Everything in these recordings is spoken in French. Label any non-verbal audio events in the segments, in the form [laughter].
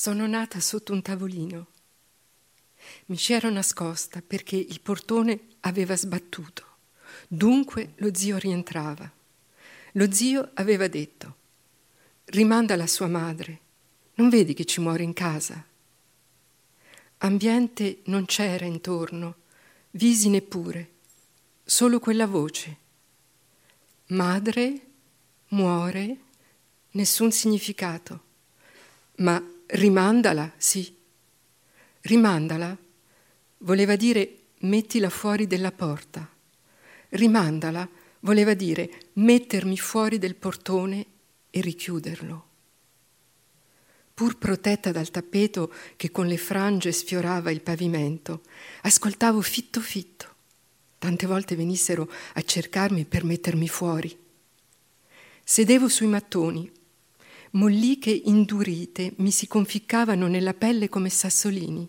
Sono nata sotto un tavolino. Mi ci ero nascosta perché il portone aveva sbattuto. Dunque lo zio rientrava. Lo zio aveva detto: Rimanda la sua madre. Non vedi che ci muore in casa? Ambiente non c'era intorno, visi neppure, solo quella voce. Madre muore, nessun significato. Ma rimandala, sì. Rimandala voleva dire mettila fuori della porta. Rimandala voleva dire mettermi fuori del portone e richiuderlo. Pur protetta dal tappeto che con le frange sfiorava il pavimento, ascoltavo fitto fitto. Tante volte venissero a cercarmi per mettermi fuori. Sedevo sui mattoni, molliche indurite mi si conficcavano nella pelle come sassolini.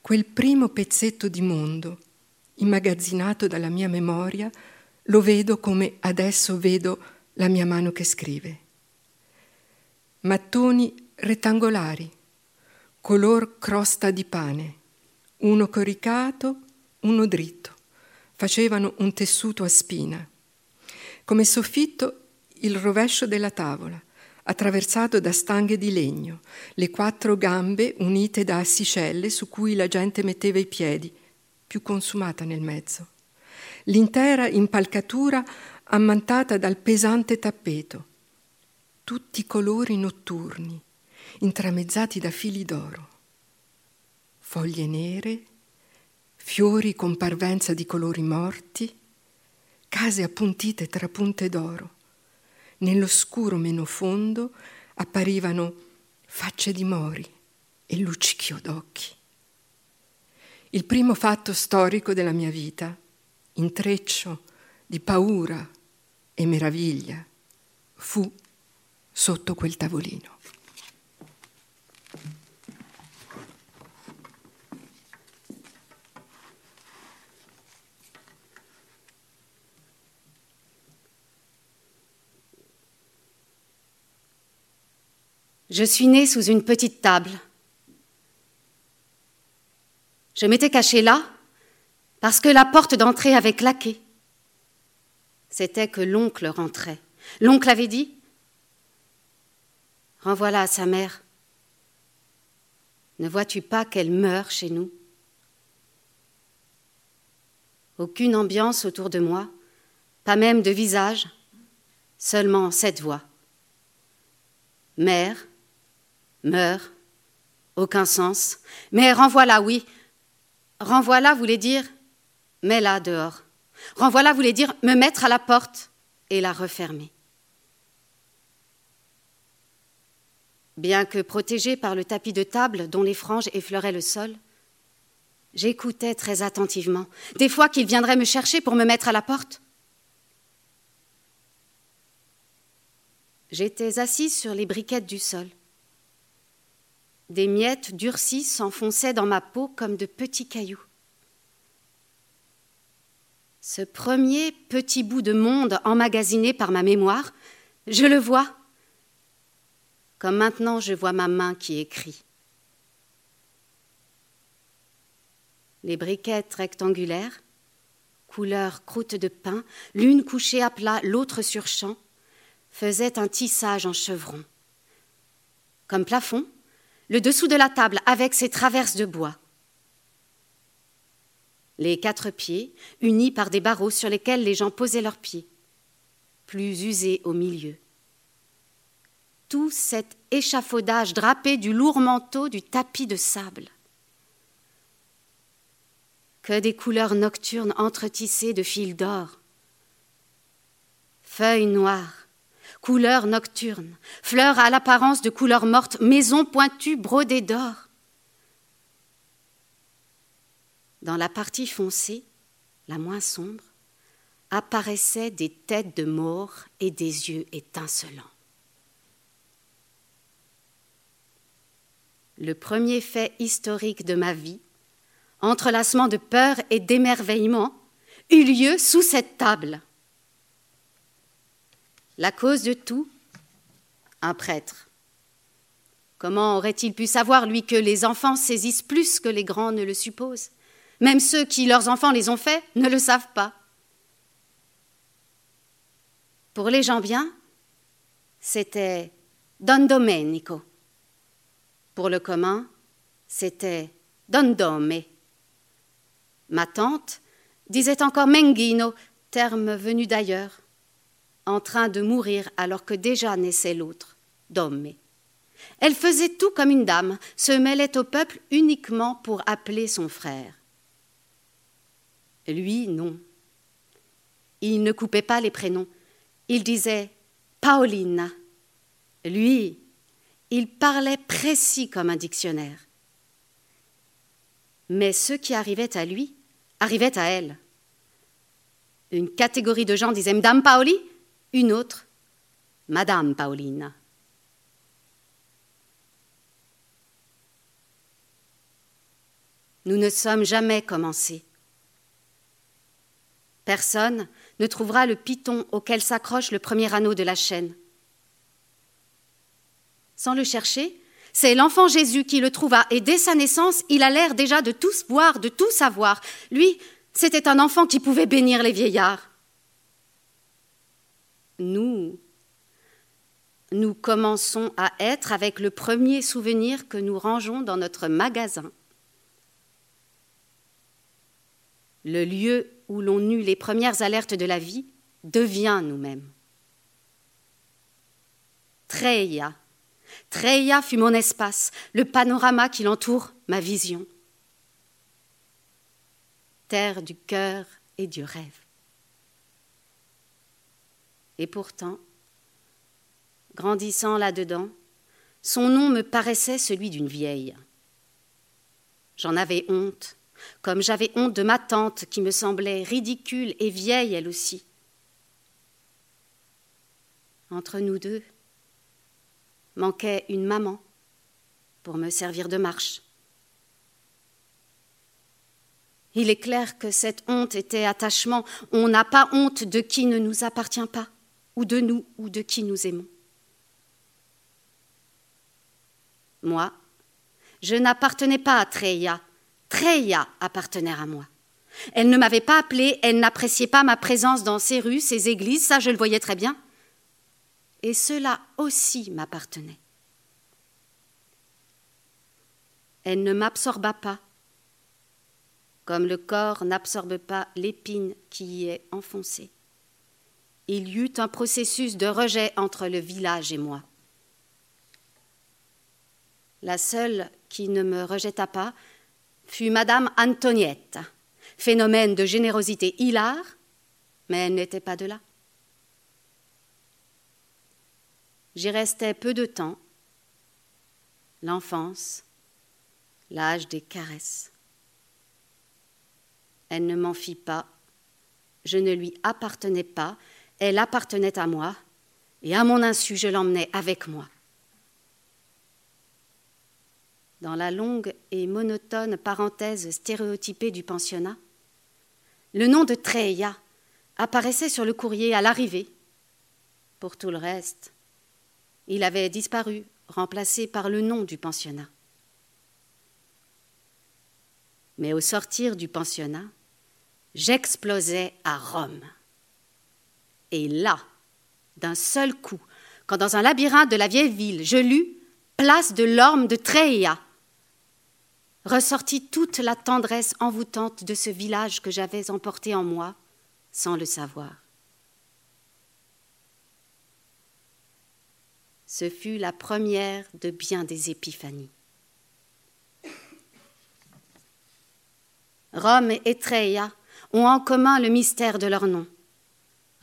Quel primo pezzetto di mondo, immagazzinato dalla mia memoria, lo vedo come adesso vedo la mia mano che scrive. Mattoni rettangolari, color crosta di pane, uno coricato, uno dritto, facevano un tessuto a spina. Come soffitto il rovescio della tavola, attraversato da stanghe di legno, le quattro gambe unite da assicelle su cui la gente metteva i piedi, più consumata nel mezzo. L'intera impalcatura ammantata dal pesante tappeto, tutti colori notturni, intramezzati da fili d'oro. Foglie nere, fiori con parvenza di colori morti, case appuntite tra punte d'oro Nell'oscuro meno fondo apparivano facce di mori e luccichio d'occhi. Il primo fatto storico della mia vita, intreccio di paura e meraviglia, fu sotto quel tavolino. Je suis née sous une petite table. Je m'étais cachée là parce que la porte d'entrée avait claqué. C'était que l'oncle rentrait. L'oncle avait dit Renvoie-la à sa mère. Ne vois-tu pas qu'elle meurt chez nous? Aucune ambiance autour de moi, pas même de visage, seulement cette voix. Mère, meurt, aucun sens. Mais renvoie-la, oui. Renvoie-la voulait dire mets-la dehors. Renvoie-la voulait dire me mettre à la porte et la refermer. Bien que protégée par le tapis de table dont les franges effleuraient le sol, j'écoutais très attentivement, des fois qu'il viendrait me chercher pour me mettre à la porte. J'étais assise sur les briquettes du sol. Des miettes durcies s'enfonçaient dans ma peau comme de petits cailloux. Ce premier petit bout de monde emmagasiné par ma mémoire, je le vois, comme maintenant je vois ma main qui écrit. Les briquettes rectangulaires, couleur croûte de pain, l'une couchée à plat, l'autre sur champ, faisaient un tissage en chevron. Comme plafond, le dessous de la table avec ses traverses de bois. Les quatre pieds, unis par des barreaux sur lesquels les gens posaient leurs pieds, plus usés au milieu. Tout cet échafaudage drapé du lourd manteau du tapis de sable. Que des couleurs nocturnes entretissées de fils d'or. Feuilles noires, couleur nocturne, fleurs à l'apparence de couleur morte, maisons pointues brodées d'or. Dans la partie foncée, la moins sombre, apparaissaient des têtes de mort et des yeux étincelants. Le premier fait historique de ma vie, entrelacement de peur et d'émerveillement, eut lieu sous cette table. La cause de tout, un prêtre. Comment aurait-il pu savoir, lui, que les enfants saisissent plus que les grands ne le supposent? Même ceux qui, leurs enfants, les ont faits, ne le savent pas. Pour les gens bien, c'était Don Domenico. Pour le commun, c'était Don Dome. Ma tante disait encore Menghino, terme venu d'ailleurs, en train de mourir alors que déjà naissait l'autre, Domme. Elle faisait tout comme une dame, se mêlait au peuple uniquement pour appeler son frère. Lui, non. Il ne coupait pas les prénoms. Il disait Paolina. Lui, il parlait précis comme un dictionnaire. Mais ceux qui arrivaient à lui arrivaient à elle. Une catégorie de gens disait Madame Paoli, une autre Madame Paolina. Nous ne sommes jamais commencés. Personne ne trouvera le piton auquel s'accroche le premier anneau de la chaîne. Sans le chercher, c'est l'enfant Jésus qui le trouva, et dès sa naissance, il a l'air déjà de tout voir, de tout savoir. Lui, c'était un enfant qui pouvait bénir les vieillards. Nous, nous commençons à être avec le premier souvenir que nous rangeons dans notre magasin. Le lieu où l'on eut les premières alertes de la vie devient nous-mêmes. Treya. Treya fut mon espace, le panorama qui l'entoure, ma vision. Terre du cœur et du rêve. Et pourtant, grandissant là-dedans, son nom me paraissait celui d'une vieille. J'en avais honte, comme j'avais honte de ma tante qui me semblait ridicule et vieille elle aussi. Entre nous deux manquait une maman pour me servir de marche. Il est clair que cette honte était attachement. On n'a pas honte de qui ne nous appartient pas, ou de nous, ou de qui nous aimons. Moi, je n'appartenais pas à Treya, Treya appartenait à moi. Elle ne m'avait pas appelée, elle n'appréciait pas ma présence dans ses rues, ses églises, ça je le voyais très bien. Et cela aussi m'appartenait. Elle ne m'absorba pas, comme le corps n'absorbe pas l'épine qui y est enfoncée. Il y eut un processus de rejet entre le village et moi. La seule qui ne me rejeta pas, fut Madame Antoniette, phénomène de générosité hilar, mais elle n'était pas de là. J'y restais peu de temps, l'enfance, l'âge des caresses. Elle ne m'en fit pas, je ne lui appartenais pas, elle appartenait à moi, et à mon insu je l'emmenais avec moi. dans la longue et monotone parenthèse stéréotypée du pensionnat, le nom de Treya apparaissait sur le courrier à l'arrivée. Pour tout le reste, il avait disparu, remplacé par le nom du pensionnat. Mais au sortir du pensionnat, j'explosais à Rome. Et là, d'un seul coup, quand dans un labyrinthe de la vieille ville, je lus Place de l'orme de Treya, ressortit toute la tendresse envoûtante de ce village que j'avais emporté en moi sans le savoir. Ce fut la première de bien des épiphanies. Rome et Treia ont en commun le mystère de leur nom.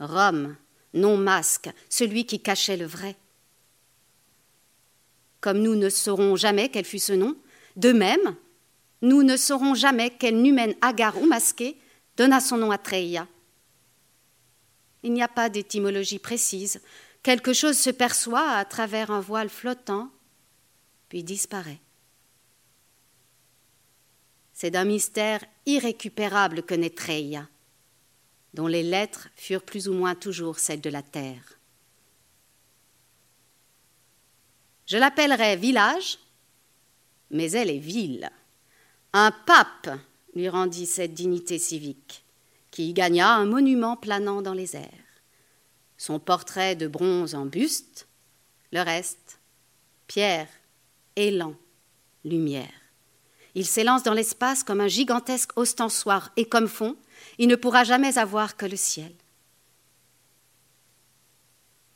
Rome, nom masque, celui qui cachait le vrai. Comme nous ne saurons jamais quel fut ce nom, de même, nous ne saurons jamais quel numen hagard ou masqué donna son nom à Treia. Il n'y a pas d'étymologie précise. Quelque chose se perçoit à travers un voile flottant, puis disparaît. C'est d'un mystère irrécupérable que naît Treia, dont les lettres furent plus ou moins toujours celles de la terre. Je l'appellerai village, mais elle est ville. Un pape lui rendit cette dignité civique, qui y gagna un monument planant dans les airs. Son portrait de bronze en buste, le reste, pierre, élan, lumière. Il s'élance dans l'espace comme un gigantesque ostensoir, et comme fond, il ne pourra jamais avoir que le ciel.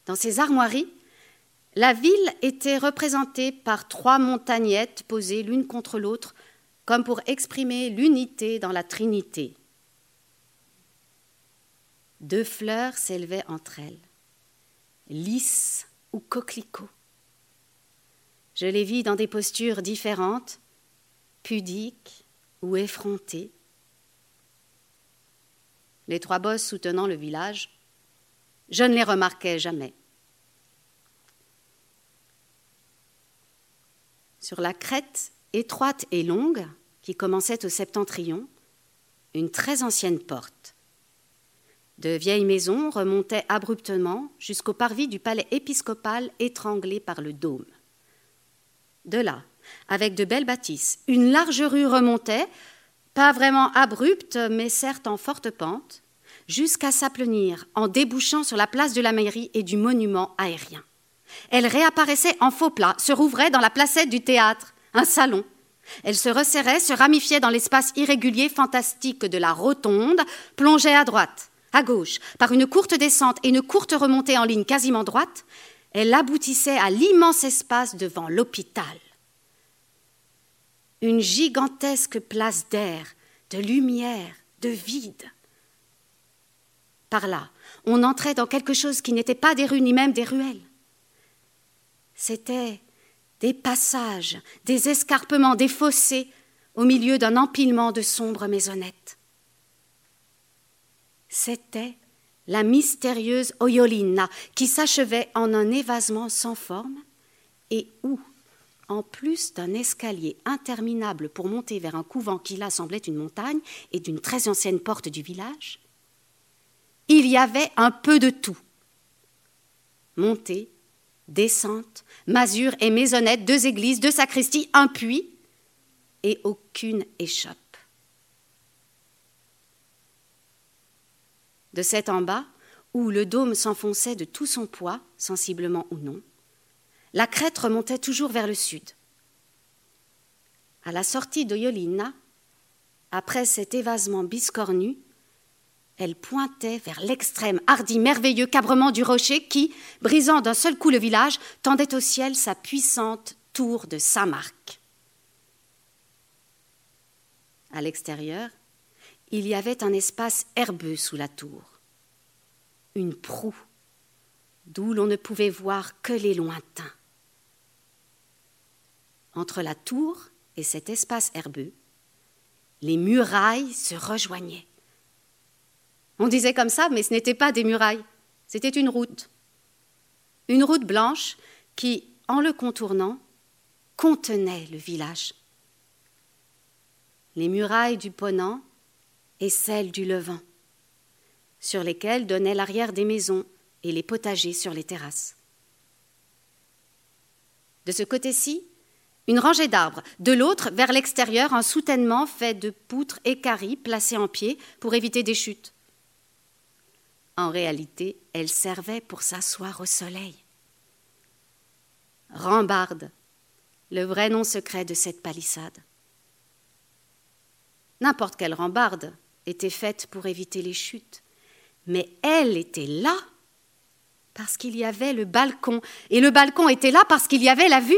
Dans ces armoiries, la ville était représentée par trois montagnettes posées l'une contre l'autre, comme pour exprimer l'unité dans la Trinité. Deux fleurs s'élevaient entre elles, lys ou coquelicots. Je les vis dans des postures différentes, pudiques ou effrontées. Les trois bosses soutenant le village, je ne les remarquais jamais. Sur la crête étroite et longue qui commençait au septentrion, une très ancienne porte. De vieilles maisons remontaient abruptement jusqu'au parvis du palais épiscopal étranglé par le dôme. De là, avec de belles bâtisses, une large rue remontait, pas vraiment abrupte, mais certes en forte pente, jusqu'à s'aplanir en débouchant sur la place de la mairie et du monument aérien. Elle réapparaissait en faux plat, se rouvrait dans la placette du théâtre, un salon. Elle se resserrait, se ramifiait dans l'espace irrégulier fantastique de la rotonde, plongeait à droite, à gauche, par une courte descente et une courte remontée en ligne quasiment droite, elle aboutissait à l'immense espace devant l'hôpital. Une gigantesque place d'air, de lumière, de vide. Par là, on entrait dans quelque chose qui n'était pas des rues ni même des ruelles. C'étaient des passages, des escarpements, des fossés au milieu d'un empilement de sombres maisonnettes. C'était la mystérieuse Oyolina qui s'achevait en un évasement sans forme et où, en plus d'un escalier interminable pour monter vers un couvent qui là semblait une montagne et d'une très ancienne porte du village, il y avait un peu de tout. Monter, descente, masure et maisonnette, deux églises, deux sacristies, un puits et aucune échoppe. De cet en bas, où le dôme s'enfonçait de tout son poids, sensiblement ou non, la crête remontait toujours vers le sud. À la sortie d'Oyolina, après cet évasement biscornu, elle pointait vers l'extrême hardi, merveilleux cabrement du rocher qui, brisant d'un seul coup le village, tendait au ciel sa puissante tour de Saint-Marc. À l'extérieur, il y avait un espace herbeux sous la tour, une proue, d'où l'on ne pouvait voir que les lointains. Entre la tour et cet espace herbeux, les murailles se rejoignaient. On disait comme ça, mais ce n'était pas des murailles, c'était une route. Une route blanche qui, en le contournant, contenait le village. Les murailles du Ponant et celles du Levant, sur lesquelles donnaient l'arrière des maisons et les potagers sur les terrasses. De ce côté-ci, une rangée d'arbres, de l'autre, vers l'extérieur, un soutènement fait de poutres équarries placées en pied pour éviter des chutes. En réalité, elle servait pour s'asseoir au soleil. Rambarde, le vrai nom secret de cette palissade. N'importe quelle rambarde était faite pour éviter les chutes, mais elle était là parce qu'il y avait le balcon, et le balcon était là parce qu'il y avait la vue.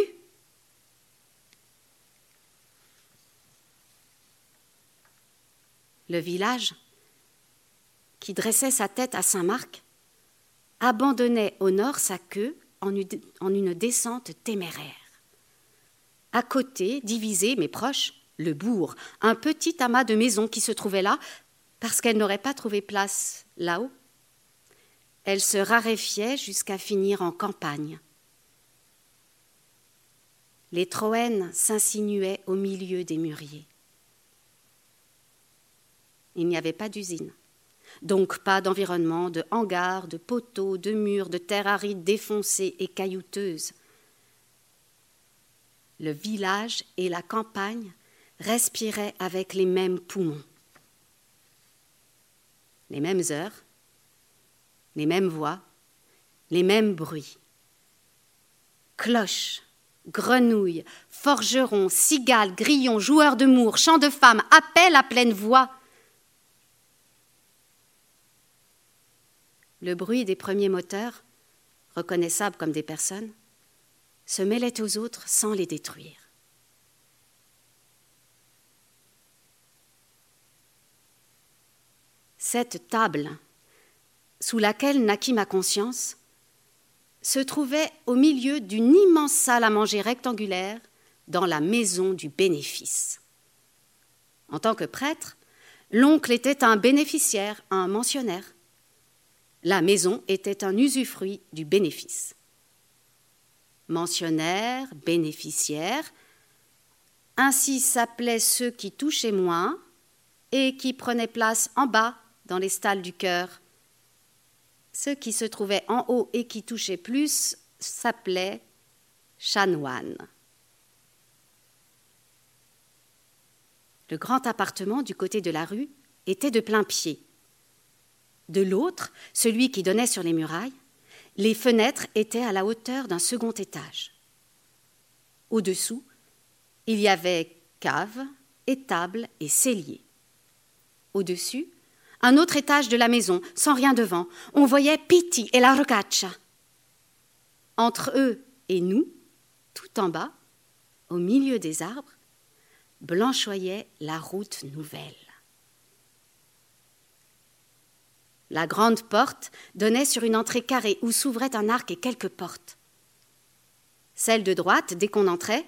Le village qui dressait sa tête à Saint-Marc, abandonnait au nord sa queue en une descente téméraire. À côté, divisé mais proche, le bourg, un petit amas de maisons qui se trouvait là, parce qu'elle n'aurait pas trouvé place là-haut. Elle se raréfiait jusqu'à finir en campagne. Les Troènes s'insinuaient au milieu des mûriers. Il n'y avait pas d'usine donc pas d'environnement, de hangars, de poteaux, de murs, de terre aride défoncée et caillouteuse. le village et la campagne respiraient avec les mêmes poumons. Les mêmes heures, les mêmes voix, les mêmes bruits. Cloches, grenouilles, forgerons, cigales, grillons, joueurs de mours, chants de femmes, appels à pleine voix. Le bruit des premiers moteurs, reconnaissables comme des personnes, se mêlait aux autres sans les détruire. Cette table, sous laquelle naquit ma conscience, se trouvait au milieu d'une immense salle à manger rectangulaire dans la maison du bénéfice. En tant que prêtre, l'oncle était un bénéficiaire, un mentionnaire. La maison était un usufruit du bénéfice. Mentionnaire, bénéficiaire, ainsi s'appelaient ceux qui touchaient moins et qui prenaient place en bas dans les stalles du cœur ceux qui se trouvaient en haut et qui touchaient plus s'appelaient chanoines. Le grand appartement du côté de la rue était de plein pied. De l'autre, celui qui donnait sur les murailles, les fenêtres étaient à la hauteur d'un second étage. Au-dessous, il y avait cave, étable et cellier. Au-dessus, un autre étage de la maison, sans rien devant, on voyait Pitti et la rocaccia. Entre eux et nous, tout en bas, au milieu des arbres, blanchoyait la route nouvelle. La grande porte donnait sur une entrée carrée où s'ouvrait un arc et quelques portes. Celle de droite, dès qu'on entrait,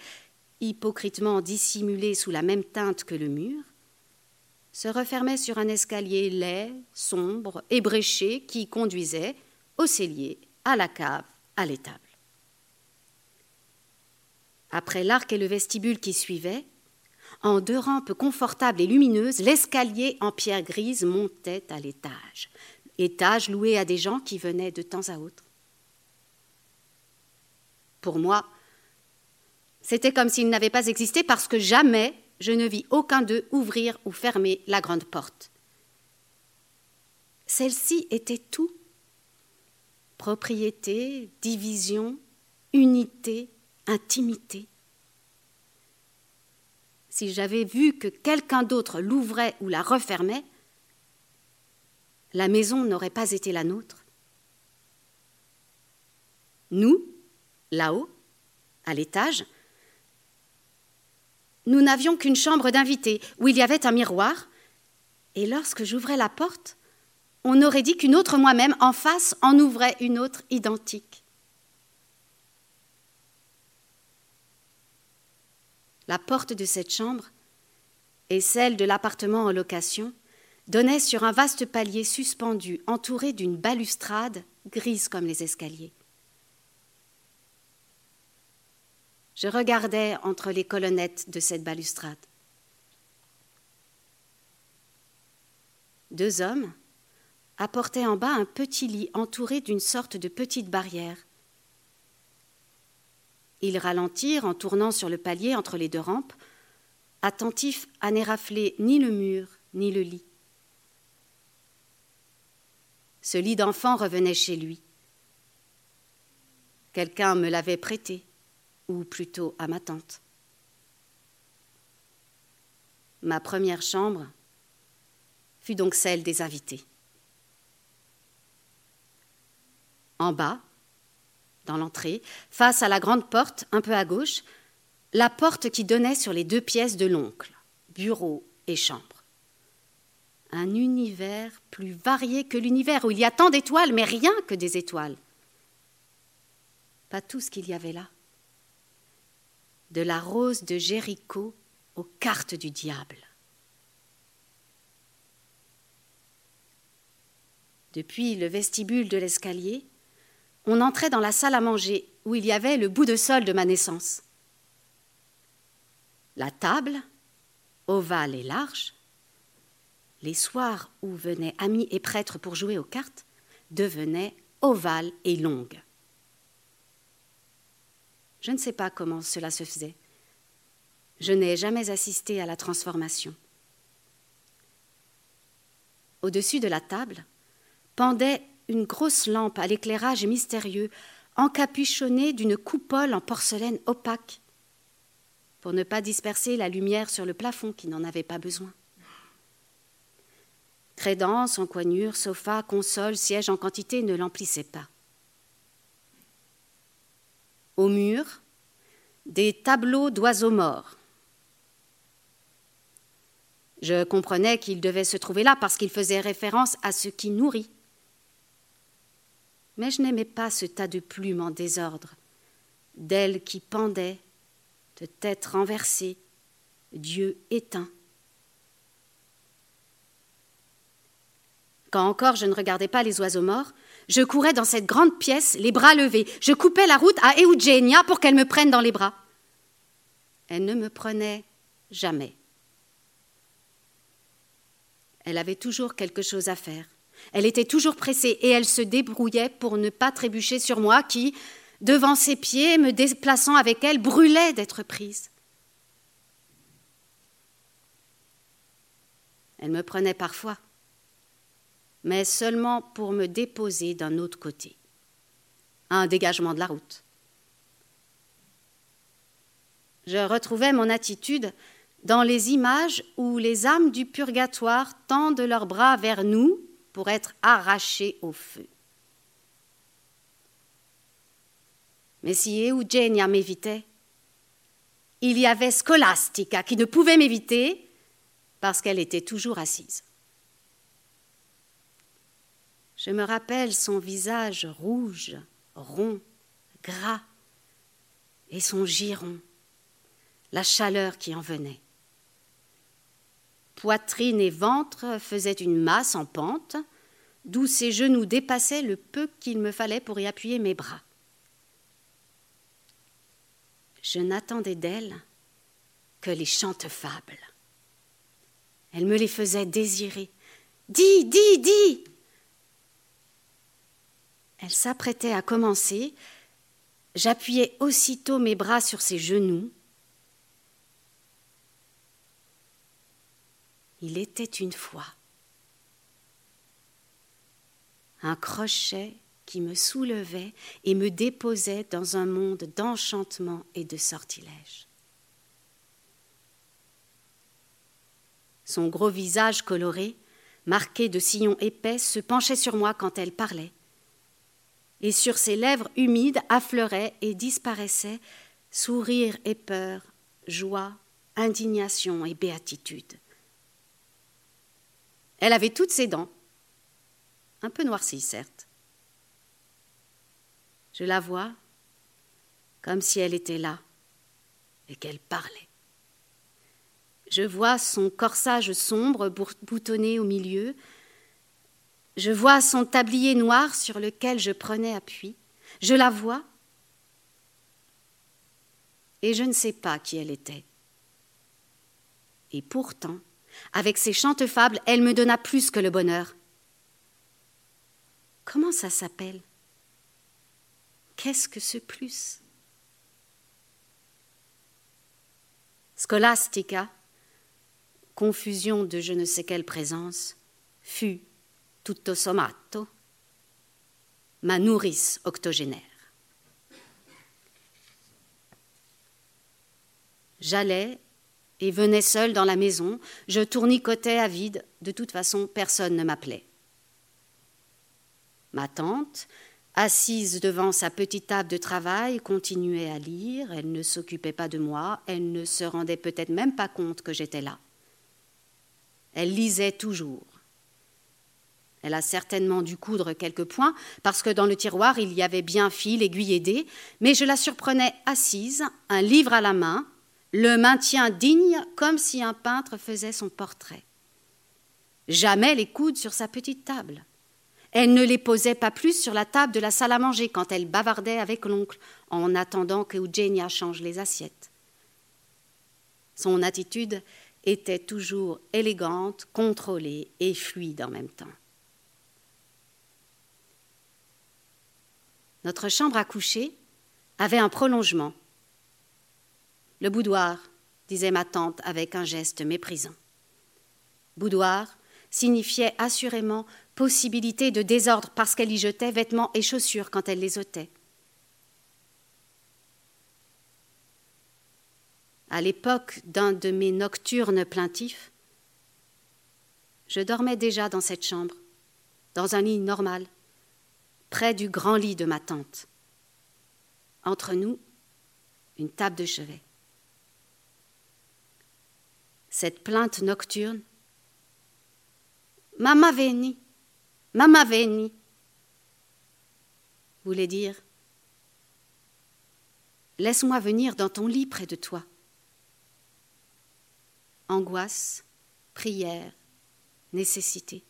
hypocritement dissimulée sous la même teinte que le mur, se refermait sur un escalier laid, sombre, ébréché qui conduisait au cellier, à la cave, à l'étable. Après l'arc et le vestibule qui suivaient, en deux rampes confortables et lumineuses, l'escalier en pierre grise montait à l'étage, étage loué à des gens qui venaient de temps à autre. Pour moi, c'était comme s'il n'avait pas existé parce que jamais je ne vis aucun d'eux ouvrir ou fermer la grande porte. Celle-ci était tout. Propriété, division, unité, intimité. Si j'avais vu que quelqu'un d'autre l'ouvrait ou la refermait, la maison n'aurait pas été la nôtre. Nous, là-haut, à l'étage, nous n'avions qu'une chambre d'invités où il y avait un miroir, et lorsque j'ouvrais la porte, on aurait dit qu'une autre moi-même en face en ouvrait une autre identique. La porte de cette chambre et celle de l'appartement en location donnaient sur un vaste palier suspendu entouré d'une balustrade grise comme les escaliers. Je regardais entre les colonnettes de cette balustrade. Deux hommes apportaient en bas un petit lit entouré d'une sorte de petite barrière. Ils ralentirent en tournant sur le palier entre les deux rampes, attentifs à n'érafler ni le mur ni le lit. Ce lit d'enfant revenait chez lui. Quelqu'un me l'avait prêté ou plutôt à ma tante. Ma première chambre fut donc celle des invités. En bas, dans l'entrée, face à la grande porte, un peu à gauche, la porte qui donnait sur les deux pièces de l'oncle, bureau et chambre. Un univers plus varié que l'univers où il y a tant d'étoiles, mais rien que des étoiles. Pas tout ce qu'il y avait là de la rose de Jéricho aux cartes du diable. Depuis le vestibule de l'escalier, on entrait dans la salle à manger où il y avait le bout de sol de ma naissance. La table, ovale et large, les soirs où venaient amis et prêtres pour jouer aux cartes, devenaient ovales et longues. Je ne sais pas comment cela se faisait. Je n'ai jamais assisté à la transformation. Au-dessus de la table pendait une grosse lampe à l'éclairage mystérieux, encapuchonnée d'une coupole en porcelaine opaque, pour ne pas disperser la lumière sur le plafond qui n'en avait pas besoin. Crédence, encoignure, sofa, console, siège en quantité ne l'emplissaient pas. Au mur, des tableaux d'oiseaux morts. Je comprenais qu'il devait se trouver là parce qu'il faisait référence à ce qui nourrit. Mais je n'aimais pas ce tas de plumes en désordre, d'ailes qui pendaient, de têtes renversées, d'yeux éteints. Quand encore je ne regardais pas les oiseaux morts, je courais dans cette grande pièce, les bras levés. Je coupais la route à Eugenia pour qu'elle me prenne dans les bras. Elle ne me prenait jamais. Elle avait toujours quelque chose à faire. Elle était toujours pressée et elle se débrouillait pour ne pas trébucher sur moi qui, devant ses pieds, me déplaçant avec elle, brûlait d'être prise. Elle me prenait parfois mais seulement pour me déposer d'un autre côté. Un dégagement de la route. Je retrouvais mon attitude dans les images où les âmes du purgatoire tendent leurs bras vers nous pour être arrachées au feu. Mais si Eugenia m'évitait, il y avait Scholastica qui ne pouvait m'éviter parce qu'elle était toujours assise. Je me rappelle son visage rouge, rond, gras, et son giron, la chaleur qui en venait. Poitrine et ventre faisaient une masse en pente, d'où ses genoux dépassaient le peu qu'il me fallait pour y appuyer mes bras. Je n'attendais d'elle que les chantes fables. Elle me les faisait désirer. Dis, dis, dis elle s'apprêtait à commencer. J'appuyais aussitôt mes bras sur ses genoux. Il était une fois un crochet qui me soulevait et me déposait dans un monde d'enchantement et de sortilège. Son gros visage coloré, marqué de sillons épais, se penchait sur moi quand elle parlait et sur ses lèvres humides affleuraient et disparaissaient sourire et peur, joie, indignation et béatitude. Elle avait toutes ses dents, un peu noircies certes. Je la vois comme si elle était là et qu'elle parlait. Je vois son corsage sombre boutonné au milieu, je vois son tablier noir sur lequel je prenais appui. Je la vois et je ne sais pas qui elle était. Et pourtant, avec ses chantes fables, elle me donna plus que le bonheur. Comment ça s'appelle? Qu'est-ce que ce plus? Scholastica, confusion de je ne sais quelle présence, fut tutto sommato, ma nourrice octogénaire. J'allais et venais seul dans la maison, je tournicotais à vide, de toute façon personne ne m'appelait. Ma tante, assise devant sa petite table de travail, continuait à lire, elle ne s'occupait pas de moi, elle ne se rendait peut-être même pas compte que j'étais là. Elle lisait toujours. Elle a certainement dû coudre quelques points, parce que dans le tiroir il y avait bien fil, aiguille et dés, mais je la surprenais assise, un livre à la main, le maintien digne comme si un peintre faisait son portrait. Jamais les coudes sur sa petite table. Elle ne les posait pas plus sur la table de la salle à manger quand elle bavardait avec l'oncle en attendant que Eugenia change les assiettes. Son attitude était toujours élégante, contrôlée et fluide en même temps. Notre chambre à coucher avait un prolongement. Le boudoir disait ma tante avec un geste méprisant. Boudoir signifiait assurément possibilité de désordre parce qu'elle y jetait vêtements et chaussures quand elle les ôtait. À l'époque d'un de mes nocturnes plaintifs, je dormais déjà dans cette chambre, dans un lit normal, près du grand lit de ma tante. Entre nous, une table de chevet. Cette plainte nocturne Mama veni, Mama veni voulait dire Laisse-moi venir dans ton lit près de toi. Angoisse, prière, nécessité.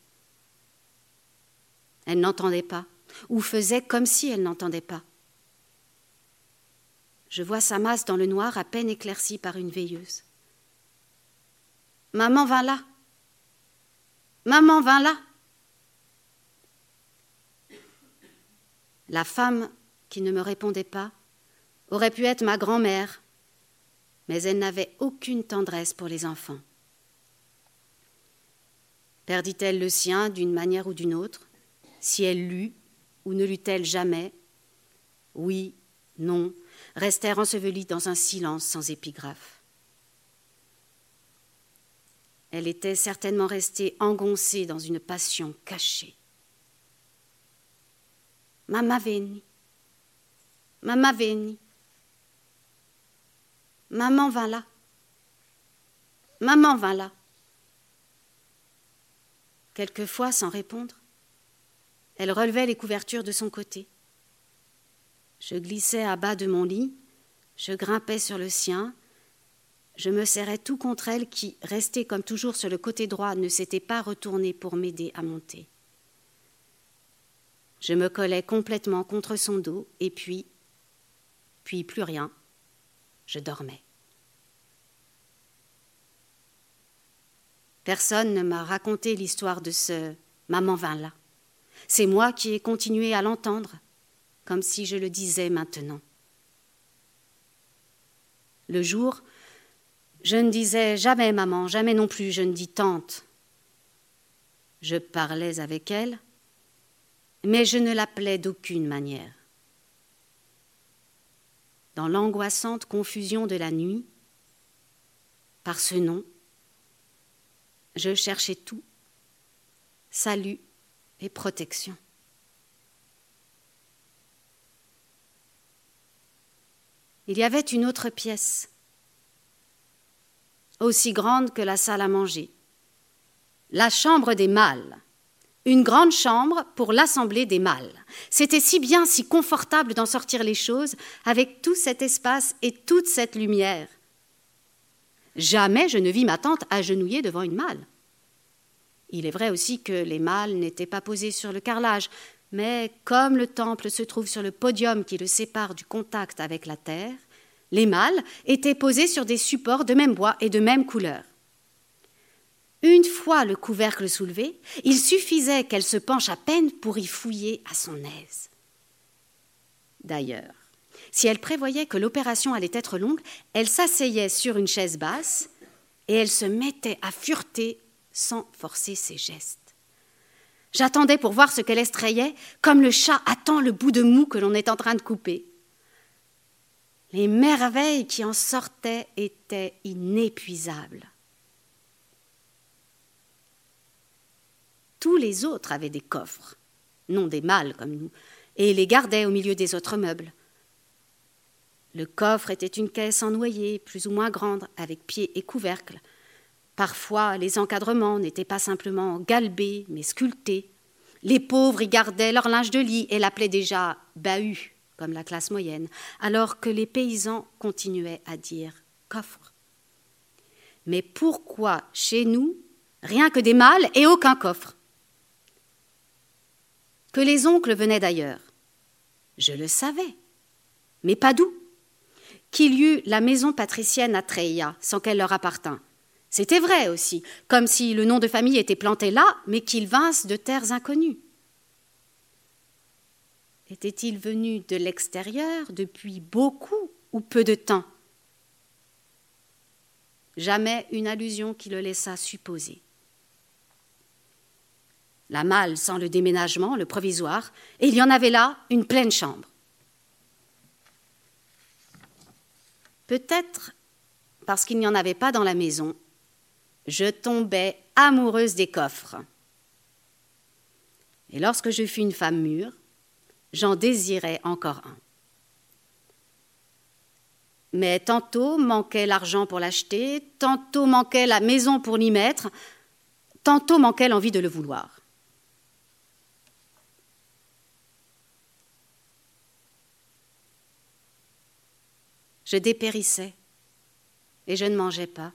Elle n'entendait pas, ou faisait comme si elle n'entendait pas. Je vois sa masse dans le noir à peine éclaircie par une veilleuse. Maman vint là. Maman vint là. La femme qui ne me répondait pas aurait pu être ma grand-mère, mais elle n'avait aucune tendresse pour les enfants. Perdit-elle le sien d'une manière ou d'une autre Si elle lut ou ne lut-elle jamais Oui, non, restèrent ensevelis dans un silence sans épigraphe. Elle était certainement restée engoncée dans une passion cachée. Mama veni. Mama veni. Maman vint là. Maman vint là. Quelquefois, sans répondre, elle relevait les couvertures de son côté. Je glissais à bas de mon lit, je grimpais sur le sien, je me serrais tout contre elle qui, restée comme toujours sur le côté droit, ne s'était pas retournée pour m'aider à monter. Je me collais complètement contre son dos, et puis, puis plus rien, je dormais. Personne ne m'a raconté l'histoire de ce maman vint là. C'est moi qui ai continué à l'entendre, comme si je le disais maintenant. Le jour, je ne disais jamais maman, jamais non plus je ne dis tante. Je parlais avec elle, mais je ne l'appelais d'aucune manière. Dans l'angoissante confusion de la nuit, par ce nom, je cherchais tout salut et protection. Il y avait une autre pièce, aussi grande que la salle à manger, la chambre des mâles, une grande chambre pour l'assemblée des mâles. C'était si bien, si confortable d'en sortir les choses, avec tout cet espace et toute cette lumière. Jamais je ne vis ma tante agenouillée devant une malle. Il est vrai aussi que les mâles n'étaient pas posés sur le carrelage, mais comme le temple se trouve sur le podium qui le sépare du contact avec la terre, les mâles étaient posés sur des supports de même bois et de même couleur. Une fois le couvercle soulevé, il suffisait qu'elle se penche à peine pour y fouiller à son aise. D'ailleurs, si elle prévoyait que l'opération allait être longue, elle s'asseyait sur une chaise basse et elle se mettait à fureter sans forcer ses gestes. J'attendais pour voir ce qu'elle estrayait, comme le chat attend le bout de mou que l'on est en train de couper. Les merveilles qui en sortaient étaient inépuisables. Tous les autres avaient des coffres, non des mâles comme nous, et les gardaient au milieu des autres meubles. Le coffre était une caisse en noyer, plus ou moins grande, avec pieds et couvercle. Parfois, les encadrements n'étaient pas simplement galbés, mais sculptés. Les pauvres y gardaient leur linge de lit et l'appelaient déjà bahut, comme la classe moyenne, alors que les paysans continuaient à dire coffre. Mais pourquoi chez nous rien que des mâles et aucun coffre? Que les oncles venaient d'ailleurs. Je le savais, mais pas d'où qu'il y eût la maison patricienne à Treia, sans qu'elle leur appartînt. C'était vrai aussi, comme si le nom de famille était planté là, mais qu'ils vinssent de terres inconnues. Était-il venu de l'extérieur depuis beaucoup ou peu de temps? Jamais une allusion qui le laissa supposer. La malle sans le déménagement, le provisoire, et il y en avait là une pleine chambre. Peut-être parce qu'il n'y en avait pas dans la maison, je tombais amoureuse des coffres. Et lorsque je fus une femme mûre, j'en désirais encore un. Mais tantôt manquait l'argent pour l'acheter, tantôt manquait la maison pour l'y mettre, tantôt manquait l'envie de le vouloir. Je dépérissais et je ne mangeais pas.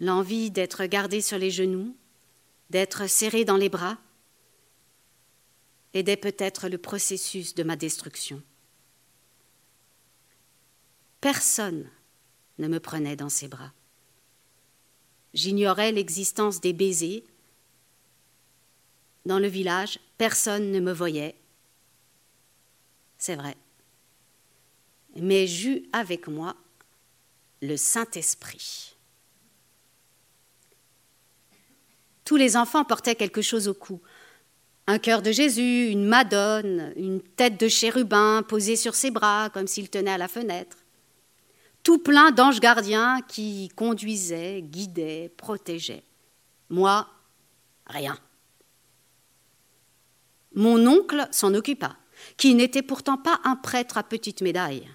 L'envie d'être gardé sur les genoux, d'être serré dans les bras, aidait peut-être le processus de ma destruction. Personne ne me prenait dans ses bras. J'ignorais l'existence des baisers. Dans le village, personne ne me voyait. C'est vrai mais j'eus avec moi le Saint-Esprit. Tous les enfants portaient quelque chose au cou. Un cœur de Jésus, une madone, une tête de chérubin posée sur ses bras comme s'il tenait à la fenêtre. Tout plein d'anges gardiens qui conduisaient, guidaient, protégeaient. Moi, rien. Mon oncle s'en occupa, qui n'était pourtant pas un prêtre à petite médaille.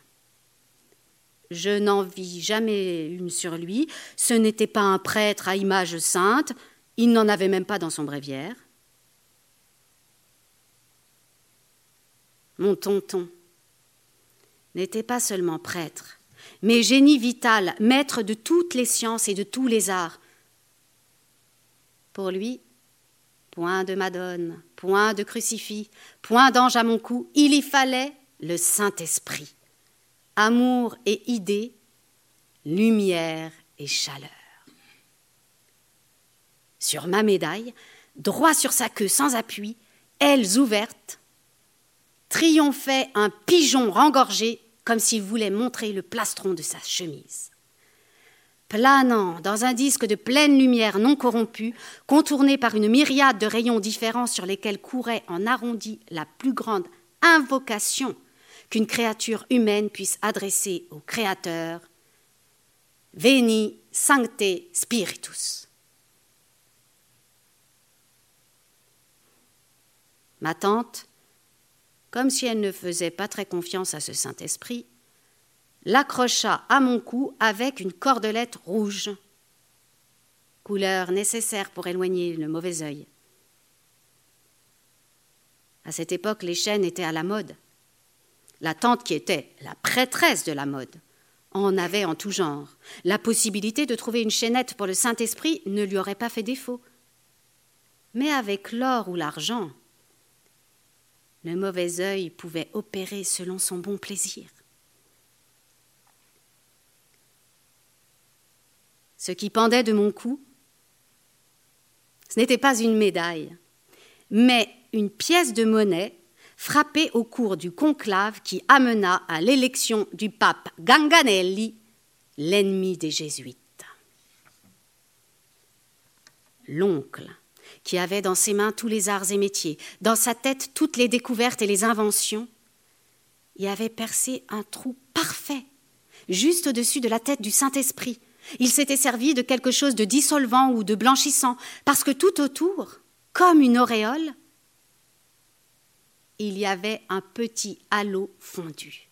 Je n'en vis jamais une sur lui. Ce n'était pas un prêtre à image sainte. Il n'en avait même pas dans son bréviaire. Mon tonton n'était pas seulement prêtre, mais génie vital, maître de toutes les sciences et de tous les arts. Pour lui, point de Madone, point de crucifix, point d'ange à mon cou, il y fallait le Saint-Esprit amour et idée, lumière et chaleur. Sur ma médaille, droit sur sa queue sans appui, ailes ouvertes, triomphait un pigeon rengorgé comme s'il voulait montrer le plastron de sa chemise. Planant dans un disque de pleine lumière non corrompue, contourné par une myriade de rayons différents sur lesquels courait en arrondi la plus grande invocation qu'une créature humaine puisse adresser au Créateur Veni Sancte Spiritus. Ma tante, comme si elle ne faisait pas très confiance à ce Saint-Esprit, l'accrocha à mon cou avec une cordelette rouge, couleur nécessaire pour éloigner le mauvais œil. À cette époque, les chaînes étaient à la mode la tante qui était la prêtresse de la mode, en avait en tout genre. La possibilité de trouver une chaînette pour le Saint-Esprit ne lui aurait pas fait défaut. Mais avec l'or ou l'argent, le mauvais œil pouvait opérer selon son bon plaisir. Ce qui pendait de mon cou, ce n'était pas une médaille, mais une pièce de monnaie frappé au cours du conclave qui amena à l'élection du pape Ganganelli, l'ennemi des jésuites. L'oncle, qui avait dans ses mains tous les arts et métiers, dans sa tête toutes les découvertes et les inventions, y avait percé un trou parfait, juste au-dessus de la tête du Saint-Esprit. Il s'était servi de quelque chose de dissolvant ou de blanchissant, parce que tout autour, comme une auréole, il y avait un petit halo fondu.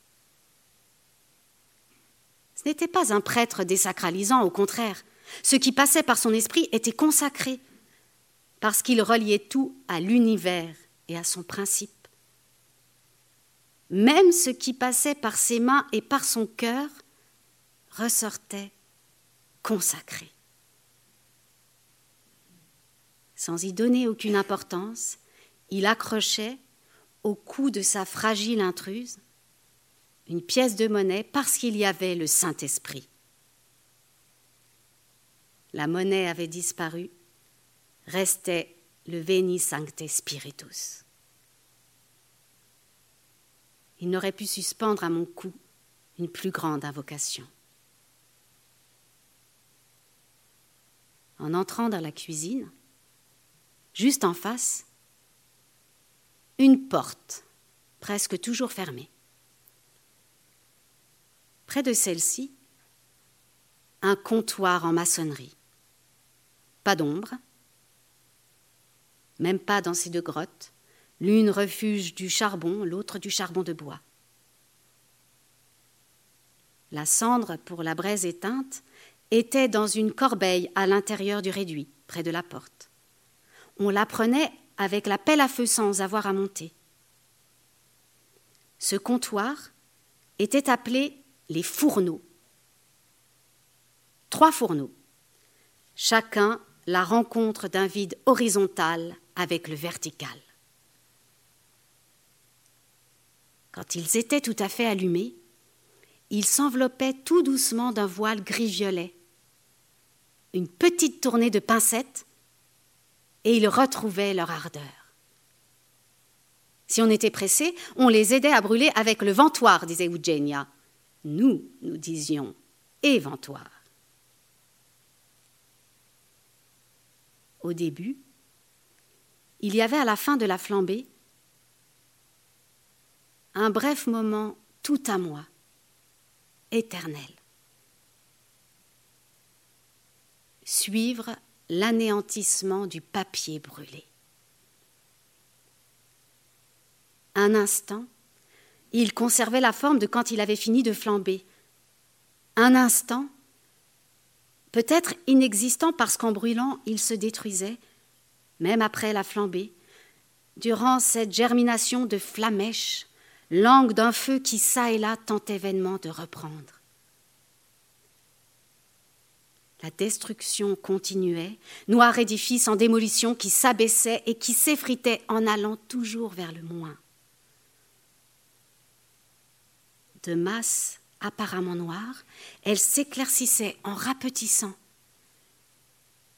Ce n'était pas un prêtre désacralisant, au contraire. Ce qui passait par son esprit était consacré, parce qu'il reliait tout à l'univers et à son principe. Même ce qui passait par ses mains et par son cœur ressortait consacré. Sans y donner aucune importance, il accrochait au cou de sa fragile intruse une pièce de monnaie parce qu'il y avait le Saint-Esprit. La monnaie avait disparu, restait le Veni Sancte Spiritus. Il n'aurait pu suspendre à mon cou une plus grande invocation. En entrant dans la cuisine, juste en face, une porte, presque toujours fermée. Près de celle-ci, un comptoir en maçonnerie. Pas d'ombre, même pas dans ces deux grottes, l'une refuge du charbon, l'autre du charbon de bois. La cendre pour la braise éteinte était dans une corbeille à l'intérieur du réduit, près de la porte. On la prenait avec la pelle à feu sans avoir à monter. Ce comptoir était appelé les fourneaux. Trois fourneaux, chacun la rencontre d'un vide horizontal avec le vertical. Quand ils étaient tout à fait allumés, ils s'enveloppaient tout doucement d'un voile gris-violet. Une petite tournée de pincettes, et ils retrouvaient leur ardeur. Si on était pressé, on les aidait à brûler avec le ventoir, disait Eugenia. Nous, nous disions éventoire. Au début, il y avait à la fin de la flambée un bref moment tout à moi, éternel. Suivre l'anéantissement du papier brûlé. Un instant, il conservait la forme de quand il avait fini de flamber. Un instant, peut-être inexistant parce qu'en brûlant, il se détruisait, même après la flambée, durant cette germination de flamèche, langue d'un feu qui çà et là tentait vainement de reprendre. La destruction continuait, noir édifice en démolition qui s'abaissait et qui s'effritait en allant toujours vers le moins. De masse apparemment noire, elle s'éclaircissait en rapetissant,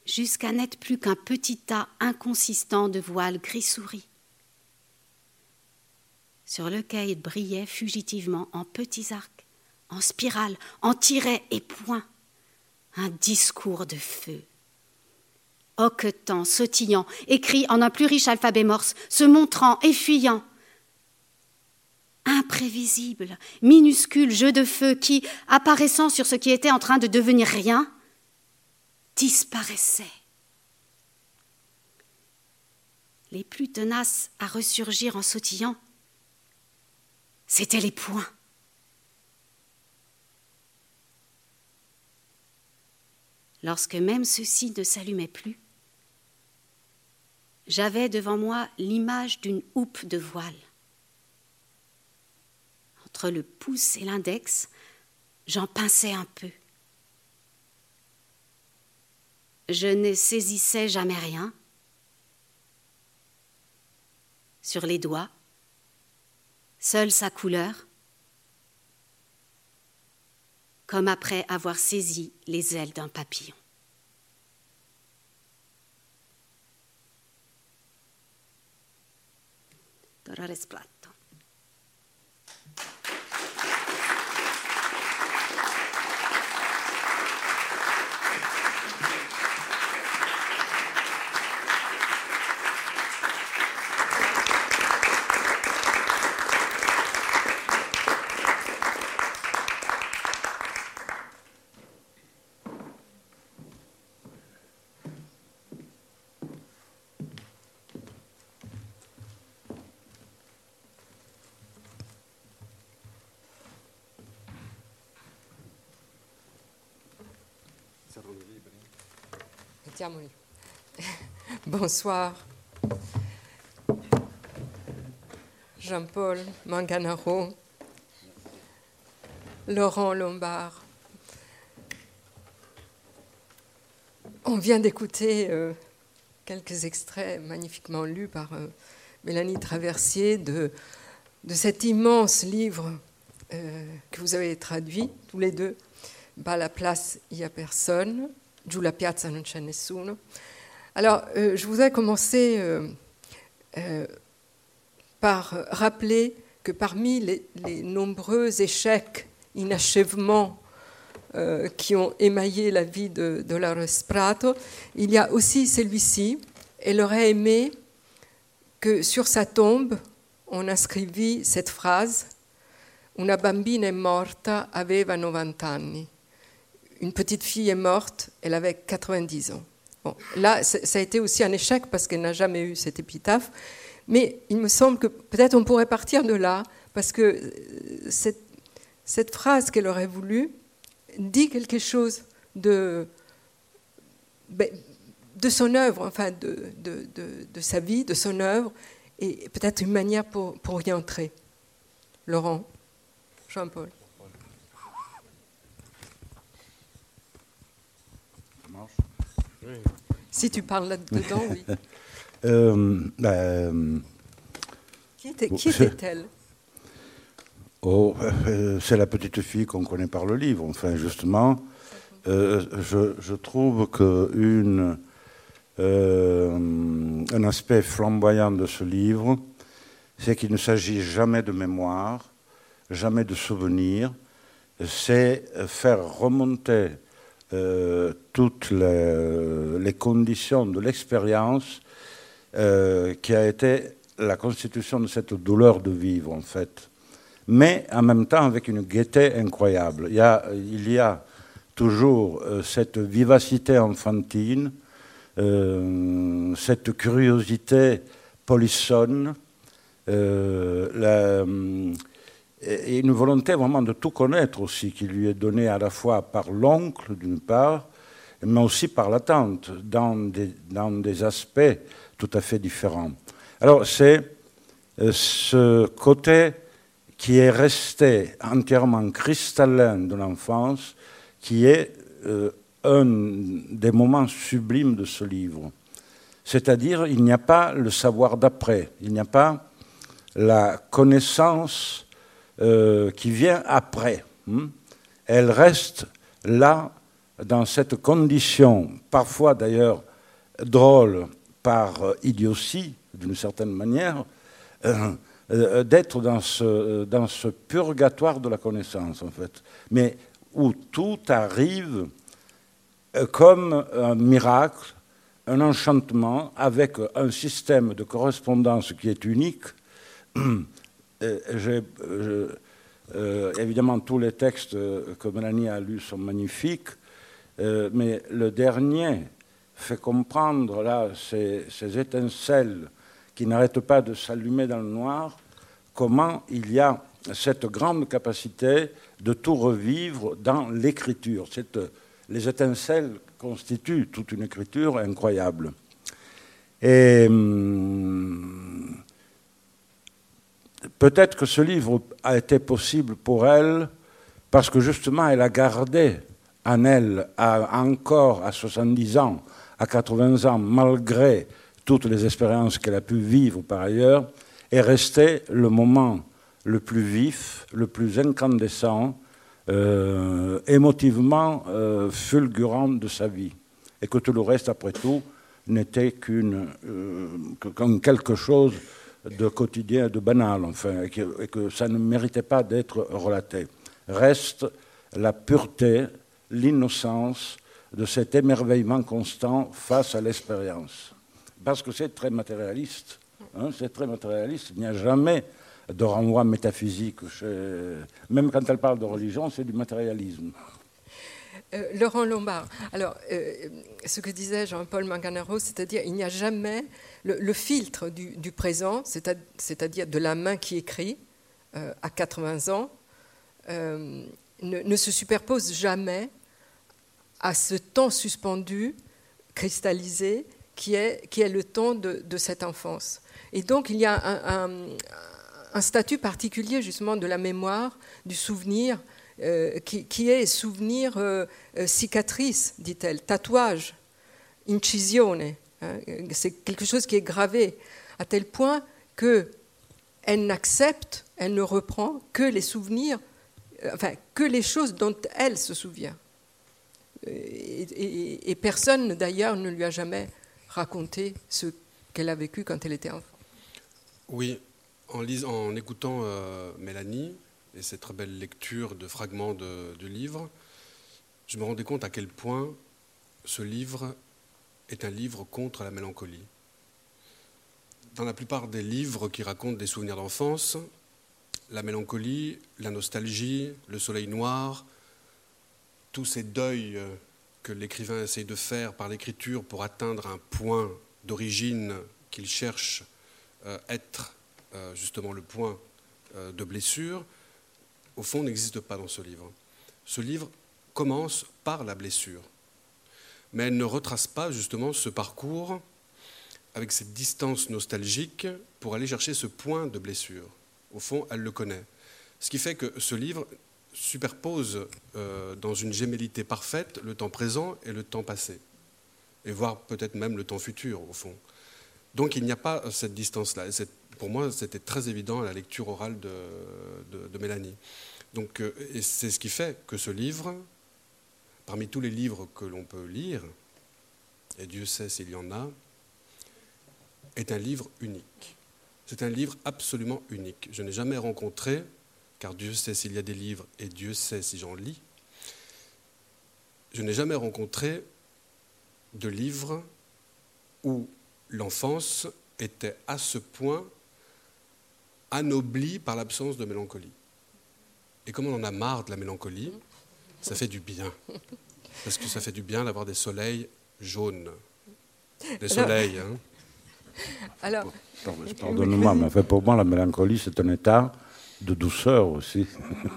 jusqu'à n'être plus qu'un petit tas inconsistant de voiles gris-souris, sur lequel brillait fugitivement en petits arcs, en spirales, en tirets et points, un discours de feu. Hoquetant, sautillant, écrit en un plus riche alphabet morse, se montrant, effuyant, imprévisible, minuscule jeu de feu qui, apparaissant sur ce qui était en train de devenir rien, disparaissait. Les plus tenaces à ressurgir en sautillant, c'étaient les poings. Lorsque même ceux-ci ne s'allumaient plus, j'avais devant moi l'image d'une houppe de voile entre le pouce et l'index, j'en pinçais un peu. Je ne saisissais jamais rien. Sur les doigts, seule sa couleur, comme après avoir saisi les ailes d'un papillon. [laughs] Bonsoir. Jean-Paul Manganaro, Laurent Lombard. On vient d'écouter euh, quelques extraits magnifiquement lus par euh, Mélanie Traversier de, cet immense livre euh, que vous avez traduit tous les deux, Bas la place, il n'y a personne, Giù la piazza non c'è nessuno. Alors, euh, je voudrais commencer euh, euh, par rappeler que parmi les, nombreux échecs, inachèvements qui ont émaillé la vie de Dolores Prato. Il y a aussi celui-ci. Elle aurait aimé que sur sa tombe, on inscrivit cette phrase Una bambina è morta, aveva 90 anni. Une petite fille est morte, elle avait 90 ans. Là, ça a été aussi un échec parce qu'elle n'a jamais eu cette épitaphe. Mais il me semble que peut-être on pourrait partir de là, parce que euh, cette, phrase qu'elle aurait voulu, dit quelque chose de, ben, son œuvre, enfin de, de, de, sa vie, de son œuvre, et peut-être une manière pour, pour y entrer. Laurent, Jean-Paul. Si tu parles là-dedans, oui. [laughs] Euh, ben, qui était-elle? Oh, euh, c'est la petite fille qu'on connaît par le livre. Enfin, justement, euh, je, trouve que euh, un aspect flamboyant de ce livre, c'est qu'il ne s'agit jamais de mémoire, jamais de souvenir. C'est faire remonter toutes les, conditions de l'expérience qui a été la constitution de cette douleur de vivre, en fait mais en même temps avec une gaieté incroyable. Il y a, toujours euh, cette vivacité enfantine, euh, cette curiosité polissonne, euh, et une volonté vraiment de tout connaître aussi, qui lui est donnée à la fois par l'oncle, d'une part, mais aussi par la tante, dans des, dans des aspects tout à fait différents. Alors c'est ce côté qui est resté entièrement cristallin de l'enfance, qui est euh, un des moments sublimes de ce livre. C'est-à-dire, il n'y a pas le savoir d'après, il n'y a pas la connaissance euh, qui vient après. Hein. Elle reste là, dans cette condition, parfois d'ailleurs drôle par idiotie, d'une certaine manière, euh, euh, d'être dans ce, dans ce purgatoire de la connaissance, en fait, mais où tout arrive comme un miracle, un enchantement, avec un système de correspondance qui est unique. [clears throat] Euh, évidemment, tous les textes que Mélanie a lus sont magnifiques, mais le dernier fait comprendre là ces, étincelles qui n'arrête pas de s'allumer dans le noir, comment il y a cette grande capacité de tout revivre dans l'écriture. Les étincelles constituent toute une écriture incroyable. Et hum, peut-être que ce livre a été possible pour elle parce que justement elle a gardé en elle, encore à 70 ans, à 80 ans, malgré toutes les expériences qu'elle a pu vivre par ailleurs, est resté le moment le plus vif, le plus incandescent, euh, émotivement euh, fulgurant de sa vie. Et que tout le reste, après tout, n'était qu'une, euh, quelque chose de quotidien, de banal, enfin, et que, ça ne méritait pas d'être relaté. Reste la pureté, l'innocence de cet émerveillement constant face à l'expérience parce que c'est très matérialiste. Hein, c'est très matérialiste. Il n'y a jamais de renvoi métaphysique. Même quand elle parle de religion, c'est du matérialisme. Euh, Laurent Lombard, alors euh, ce que disait Jean-Paul Manganaro, c'est-à-dire il n'y a jamais le, filtre du, présent, c'est-à-dire de la main qui écrit euh, à 80 ans, ne, ne, se superpose jamais à ce temps suspendu, cristallisé, qui est, qui le temps de, cette enfance. Et donc il y a un, statut particulier justement de la mémoire, du souvenir, euh, qui, est souvenir euh, euh, cicatrice, dit-elle, tatouage, incisione. Hein, c'est quelque chose qui est gravé à tel point que elle n'accepte, elle ne reprend que les souvenirs, enfin que les choses dont elle se souvient. Et, et personne d'ailleurs ne lui a jamais raconter ce qu'elle a vécu quand elle était enfant. Oui, en, lisant, en écoutant euh, Mélanie et cette très belle lecture de fragments de, du livre, je me rendais compte à quel point ce livre est un livre contre la mélancolie. Dans la plupart des livres qui racontent des souvenirs d'enfance, la mélancolie, la nostalgie, le soleil noir, tous ces deuils que l'écrivain essaye de faire par l'écriture pour atteindre un point d'origine qu'il cherche euh, être euh, justement le point euh, de blessure, au fond n'existe pas dans ce livre. Ce livre commence par la blessure, mais elle ne retrace pas justement ce parcours avec cette distance nostalgique pour aller chercher ce point de blessure. Au fond, elle le connaît. Ce qui fait que ce livre superpose dans une gémellité parfaite le temps présent et le temps passé, et voire peut-être même le temps futur, au fond. Donc il n'y a pas cette distance-là. Pour moi, c'était très évident à la lecture orale de, Mélanie. Donc, euh, et c'est ce qui fait que ce livre, parmi tous les livres que l'on peut lire, et Dieu sait s'il y en a, est un livre unique. C'est un livre absolument unique. Je n'ai jamais rencontré, car Dieu sait s'il y a des livres et Dieu sait si j'en lis, je n'ai jamais rencontré de livre où l'enfance était à ce point anoblie par l'absence de mélancolie. Et comme on en a marre de la mélancolie, ça fait du bien. Parce que ça fait du bien d'avoir des soleils jaunes. Des soleils. Hein. Alors, Pardonne-moi, mais pour moi, la mélancolie, c'est un état de douceur aussi.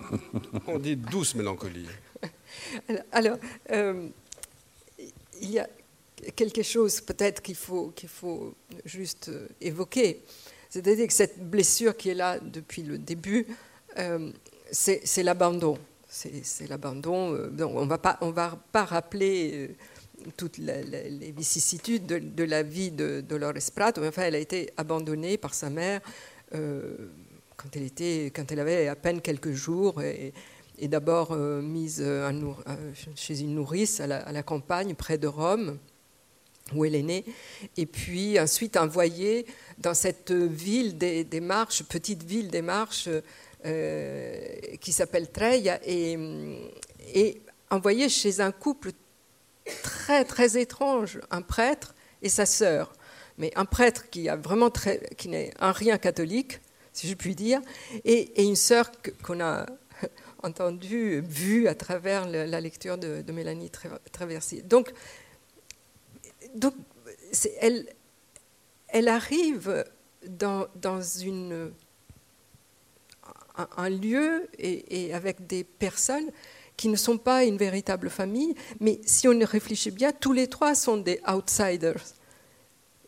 [laughs] On dit douce mélancolie. Alors, euh, il y a quelque chose peut-être qu'il faut, qu'il faut juste euh, évoquer. C'est-à-dire que cette blessure qui est là depuis le début, euh, c'est l'abandon. C'est l'abandon. Euh, on ne va pas, on va pas rappeler toutes les vicissitudes de, la vie de Dolores Pratt. Enfin, elle a été abandonnée par sa mère quand, elle était, quand elle avait à peine quelques jours. Et, d'abord mise chez une nourrice à la, campagne près de Rome où elle est née, et puis ensuite envoyée dans cette ville des, marches, petite ville des marches, euh, qui s'appelle Treia, et, et envoyée chez un couple très très étrange, un prêtre et sa sœur, mais un prêtre qui a vraiment très, qui n'est un rien catholique, si je puis dire, et, une sœur qu'on a [laughs] entendue, vue à travers la lecture de, Mélanie Traversier. Donc donc, elle, elle arrive dans, dans une, un, lieu et, avec des personnes qui ne sont pas une véritable famille, mais si on réfléchit bien, tous les trois sont des outsiders.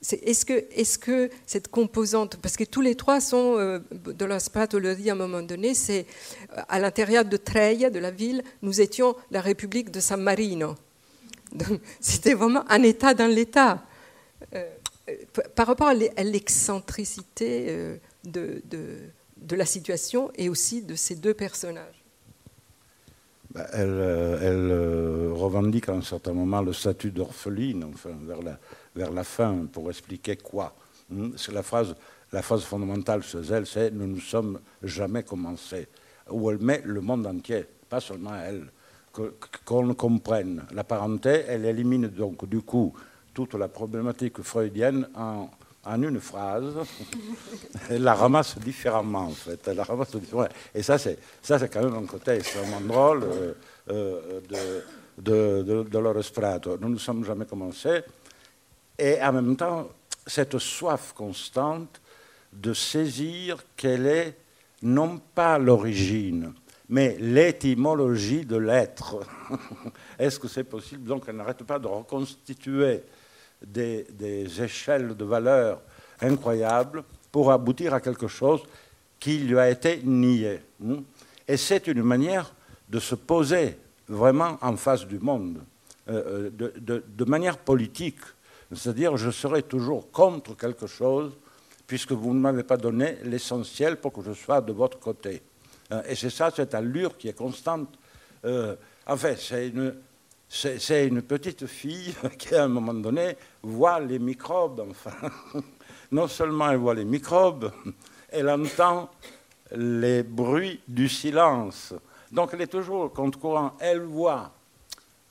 Est-ce que, cette composante, parce que tous les trois sont, euh, de la le à un moment donné, c'est à l'intérieur de Treia, de la ville, nous étions la République de San Marino. C'était vraiment un État dans l'État. Euh, euh, par rapport à l'excentricité euh, de, de, la situation et aussi de ces deux personnages. Bah, elle, revendique à un certain moment le statut d'orpheline, enfin, vers la, fin, pour expliquer quoi. Hmm? C'est la phrase, fondamentale chez elle, c'est Nous ne sommes jamais commencés, où elle met le monde entier, pas seulement elle qu'on comprenne. La parenté, elle élimine donc du coup toute la problématique freudienne en, en une phrase. [laughs] elle la ramasse différemment, en fait. La ramasse différemment. Et ça, c'est, quand même un côté extrêmement drôle euh, euh, de, de, de, Prato. Nous ne sommes jamais commencés. Et en même temps, cette soif constante de saisir quelle est non pas l'origine, mais l'étymologie de l'être. [laughs] Est-ce que c'est possible? Donc, elle n'arrête pas de reconstituer des, échelles de valeur incroyables pour aboutir à quelque chose qui lui a été nié. Et c'est une manière de se poser vraiment en face du monde, euh, euh, de, manière politique. C'est-à-dire, je serai toujours contre quelque chose puisque vous ne m'avez pas donné l'essentiel pour que je sois de votre côté. Euh, et c'est ça, cette allure qui est constante. Euh, en fait, c'est une, c'est, une petite fille [laughs] qui, à un moment donné, voit les microbes. Enfin, [laughs] non seulement elle voit les microbes, [laughs] elle entend les bruits du silence. Donc elle est toujours contre courant. Elle voit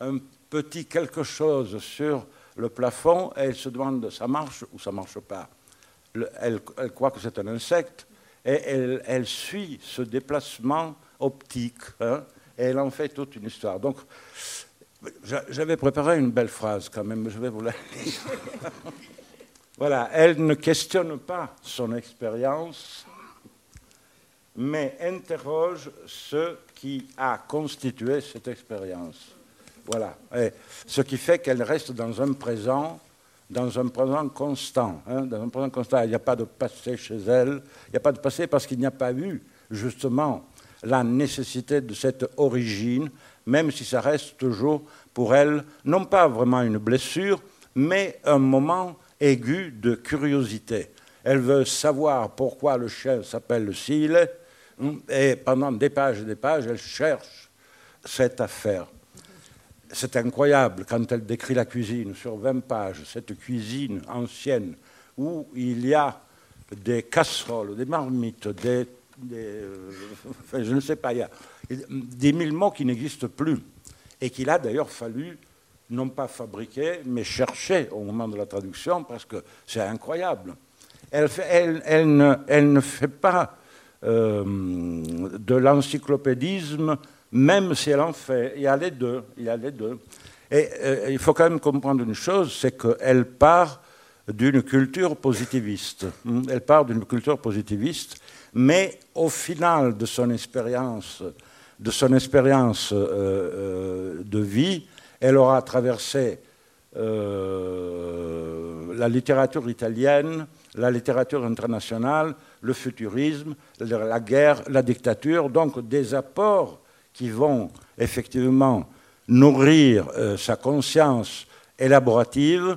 un petit quelque chose sur le plafond et elle se demande ça marche ou ça marche pas. elle, croit que c'est un insecte et elle, suit ce déplacement optique hein, et elle en fait toute une histoire. Donc, j'avais préparé une belle phrase quand même, je vais vous la lire. [laughs] voilà, elle ne questionne pas son expérience, mais interroge ce qui a constitué cette expérience. Voilà. ce qui fait qu'elle reste dans un présent, dans un présent constant. Hein, dans un présent constant. Il n'y a pas de passé chez elle. Il n'y a pas de passé parce qu'il n'y a pas eu, justement, la nécessité de cette origine, même si ça reste toujours pour elle, non pas vraiment une blessure, mais un moment aigu de curiosité. Elle veut savoir pourquoi le chien s'appelle Sile, hein, et pendant des pages et des pages, elle cherche cette affaire c'est incroyable quand elle décrit la cuisine sur 20 pages, cette cuisine ancienne où il y a des casseroles, des marmites, des, euh, je ne sais pas, il y a des mille mots qui n'existent plus et qu'il a d'ailleurs fallu non pas fabriquer, mais chercher au moment de la traduction parce que c'est incroyable. Elle, ne, fait pas euh, de l'encyclopédisme même si elle en fait. Il y a les deux. Il y a les deux. Et euh, il faut quand même comprendre une chose, c'est qu'elle part d'une culture positiviste. Elle part d'une culture positiviste, mais au final de son expérience, de son expérience euh, euh, de vie, elle aura traversé la littérature italienne, la littérature internationale, le futurisme, la guerre, la dictature, donc des apports qui vont effectivement nourrir euh, sa conscience élaborative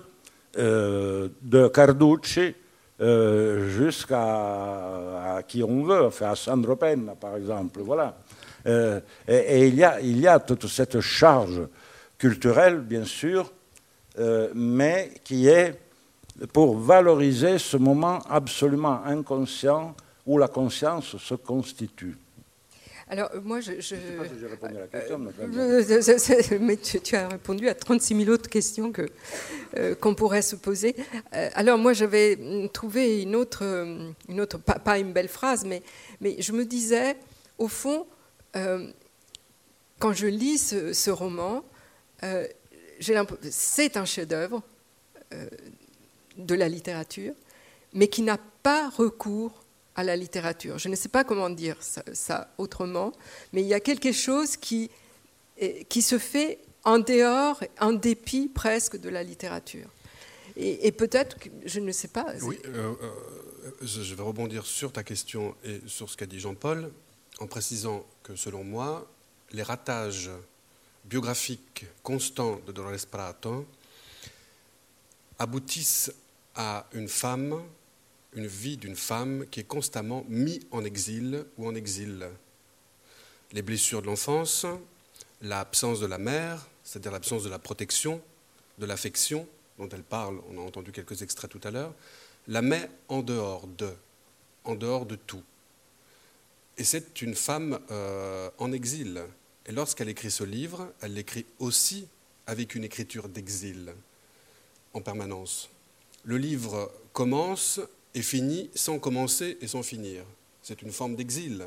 euh, de Carducci euh, jusqu'à qui on veut, enfin à Sandro Penna par exemple. Voilà. Et, il, y a, il y a toute cette charge culturelle, bien sûr, mais qui est pour valoriser ce moment absolument inconscient où la conscience se constitue. Alors, moi, je. je, sais pas si j'ai répondu à la question, euh, mais, tu, as répondu à 36 000 autres questions que, euh, qu'on pourrait se poser. Euh, alors, moi, j'avais trouvé une autre, une autre pas, une belle phrase, mais, mais je me disais, au fond, quand je lis ce, roman, c'est un chef-d'œuvre de la littérature, mais qui n'a pas recours à la littérature. Je ne sais pas comment dire ça, autrement, mais il y a quelque chose qui, qui se fait en dehors, en dépit presque de la littérature. Et, peut-être, je ne sais pas. Oui, euh, euh, je vais rebondir sur ta question et sur ce qu'a dit Jean-Paul, en précisant que selon moi, les ratages biographiques constants de Dolores Prato aboutissent à une femme une vie d'une femme qui est constamment mise en exil ou en exil. Les blessures de l'enfance, l'absence de la mère, c'est-à-dire l'absence de la protection, de l'affection dont elle parle, on a entendu quelques extraits tout à l'heure, la met en dehors de, en dehors de tout. Et c'est une femme euh, en exil. Et lorsqu'elle écrit ce livre, elle l'écrit aussi avec une écriture d'exil en permanence. Le livre commence et finit sans commencer et sans finir. C'est une forme d'exil.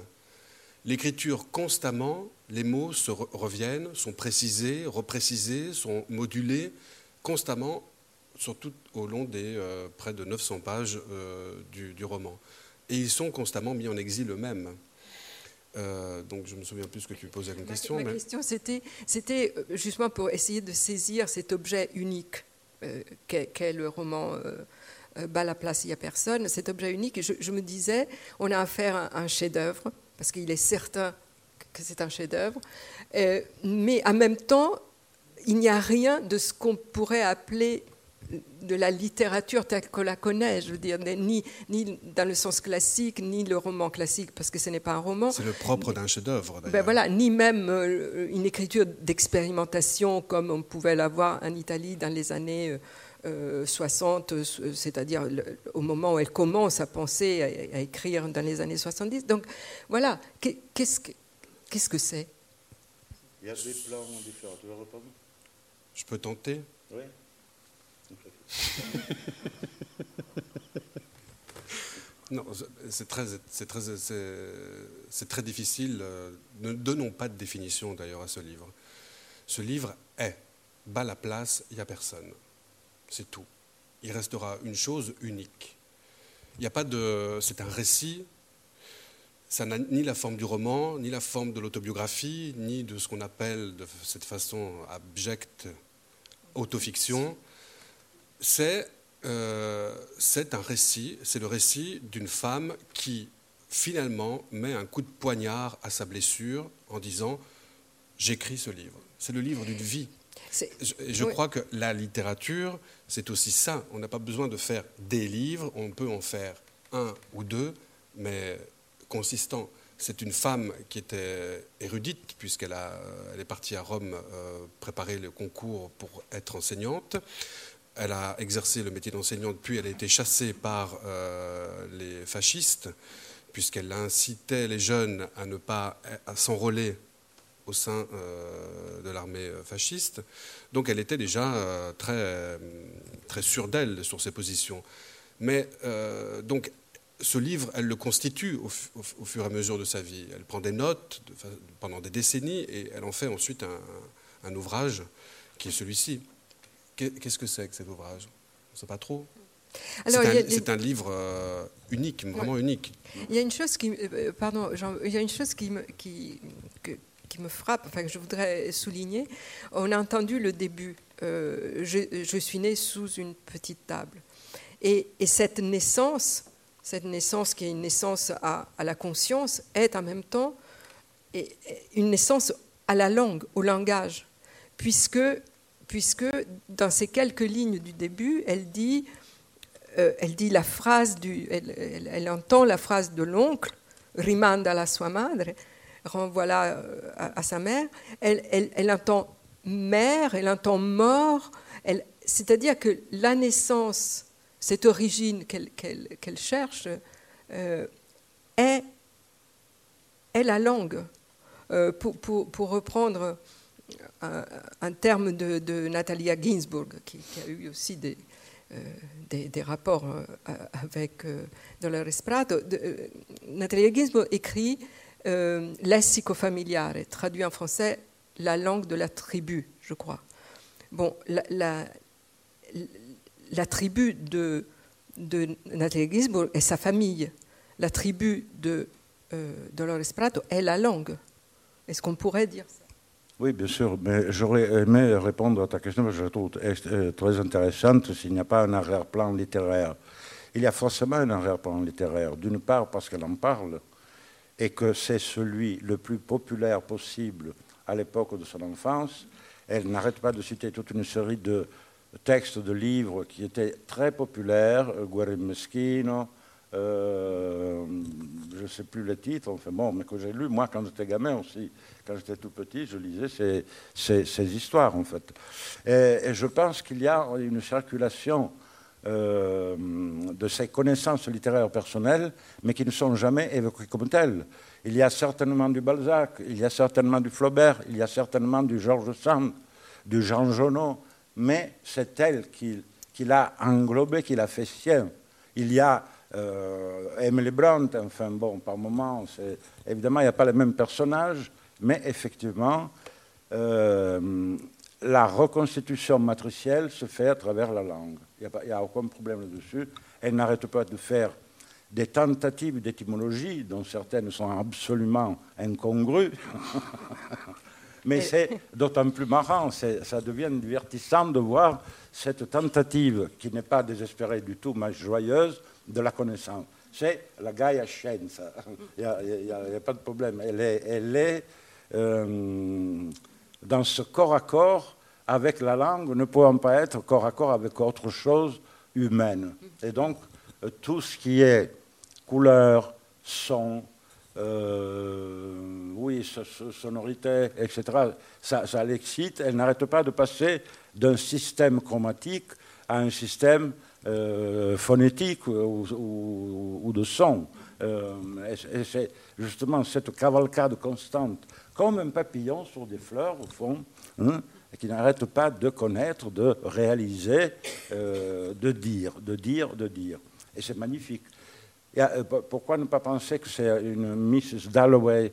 L'écriture, constamment, les mots se reviennent, sont précisés, reprécisés, sont modulés constamment, surtout au long des euh, près de 900 pages euh, du, roman. Et ils sont constamment mis en exil eux-mêmes. Euh, donc je me souviens plus ce que tu posais comme question. Ma question, c'était, c'était justement pour essayer de saisir cet objet unique qu'est, le roman euh, bas la place, il n'y a personne, cet objet unique. je, me disais, on a affaire à un chef-d'œuvre, parce qu'il est certain que c'est un chef-d'œuvre, euh, mais en même temps, il n'y a rien de ce qu'on pourrait appeler de la littérature telle qu'on la connaît, je veux dire, ni, ni dans le sens classique, ni le roman classique, parce que ce n'est pas un roman. C'est le propre d'un chef-d'œuvre, ben voilà, ni même euh, une écriture d'expérimentation comme on pouvait l'avoir en Italie dans les années 60, euh, euh, c'est-à-dire au moment où elle commence à penser, à, écrire dans les années 70. Donc voilà, qu'est-ce que c'est? Il y a des plans différents. Tu veux répondre Je peux tenter? Oui. Non, c'est très, très, c'est très difficile. Euh, ne donnons pas de définition d'ailleurs à ce livre. Ce livre est, bas la place, il n'y a personne. C'est tout. Il restera une chose unique. Il n'y a pas de. C'est un récit. Ça n'a ni la forme du roman, ni la forme de l'autobiographie, ni de ce qu'on appelle de cette façon abjecte autofiction. C'est euh, c'est un récit, c'est le récit d'une femme qui finalement met un coup de poignard à sa blessure en disant j'écris ce livre. C'est le livre d'une vie. Je, je crois que la littérature, c'est aussi ça. On n'a pas besoin de faire des livres, on peut en faire un ou deux, mais consistants. C'est une femme qui était érudite, puisqu'elle elle est partie à Rome euh, préparer le concours pour être enseignante. Elle a exercé le métier d'enseignante, puis elle a été chassée par euh, les fascistes, puisqu'elle incitait les jeunes à ne pas s'enrôler au sein euh, de l'armée fasciste. Donc elle était déjà euh, très, très sûre d'elle sur ses positions. Mais donc ce livre, elle le constitue au, fur et à mesure de sa vie. Elle prend des notes pendant des décennies et elle en fait ensuite un, un ouvrage qui est celui-ci. Qu'est-ce que c'est que cet ouvrage? On ne sait pas trop. C'est un, livre euh, unique, vraiment unique. Il y a une chose qui, euh, pardon, il y a une chose qui me, qui, qui me frappe, enfin que je voudrais souligner. On a entendu le début. Euh, je, suis né sous une petite table, et, et, cette naissance, cette naissance qui est une naissance à, à la conscience, est en même temps une naissance à la langue, au langage, puisque puisque dans ces quelques lignes du début, elle dit, euh, elle dit la phrase du, elle, entend la phrase de l'oncle, rimanda la sua madre, renvoie euh, à, sa mère. Elle, elle, entend mère, elle entend mort. C'est-à-dire que la naissance, cette origine qu'elle cherche, euh, est, est, la langue. pour, pour, pour, reprendre un, terme de, de, Natalia Ginsburg, qui, a eu aussi des, euh, des, rapports euh, avec euh, Dolores Prado. Natalia Ginsburg écrit Lessico familiare, traduit en français la langue de la tribu, je crois. Bon, la, tribu de, de Natalia Ginsburg est sa famille. La tribu de Dolores Prado est la langue. Est-ce qu'on pourrait dire ça? Oui, bien sûr, mais j'aurais aimé répondre à ta question, parce que je la trouve euh, très intéressante s'il n'y a pas un arrière-plan littéraire. Il y a forcément un arrière-plan littéraire, d'une part parce qu'elle en parle, et que c'est celui le plus populaire possible à l'époque de son enfance. Elle n'arrête pas de citer toute une série de textes, de livres qui étaient très populaires, Guerre Meschino, euh, je ne sais plus le titre, enfin bon, mais que j'ai lu, moi, quand j'étais gamin aussi, quand j'étais tout petit, je lisais ces, histoires, en fait. Et, je pense qu'il y a une circulation euh, de ces connaissances littéraires personnelles, mais qui ne sont jamais évoquées comme telles. Il y a certainement du Balzac, il y a certainement du Flaubert, il y a certainement du Georges Sand, du Jean Genot, mais c'est elle qui, l'a englobé, qui l'a fait sien. Il y a Emily Brandt, enfin bon, par moments, évidemment, il n'y a pas les mêmes personnages, mais effectivement, euh, la reconstitution matricielle se fait à travers la langue. Il n'y a, a, aucun problème là-dessus. Elle n'arrête pas de faire des tentatives d'étymologie, dont certaines sont absolument incongrues. [laughs] Mais c'est d'autant plus marrant, ça devient divertissant de voir cette tentative, qui n'est pas désespérée du tout, mais joyeuse, de la connaissance. C'est la Gaia Scienza, il n'y a, pas de problème. Elle est, euh, dans ce corps à corps avec la langue, ne pouvant pas être corps à corps avec autre chose humaine. Et donc, euh, tout ce qui est couleur, son, euh, oui, sonorité, etc., ça, ça l'excite. Elle n'arrête pas de passer d'un système chromatique à un système euh, phonétique ou, de son. Euh, et c'est justement cette cavalcade constante, comme un papillon sur des fleurs, au fond. Hein, et qui n'arrête pas de connaître, de réaliser, euh, de dire, de dire, de dire. Et c'est magnifique. Euh, pourquoi ne pas penser que c'est une Mrs. Dalloway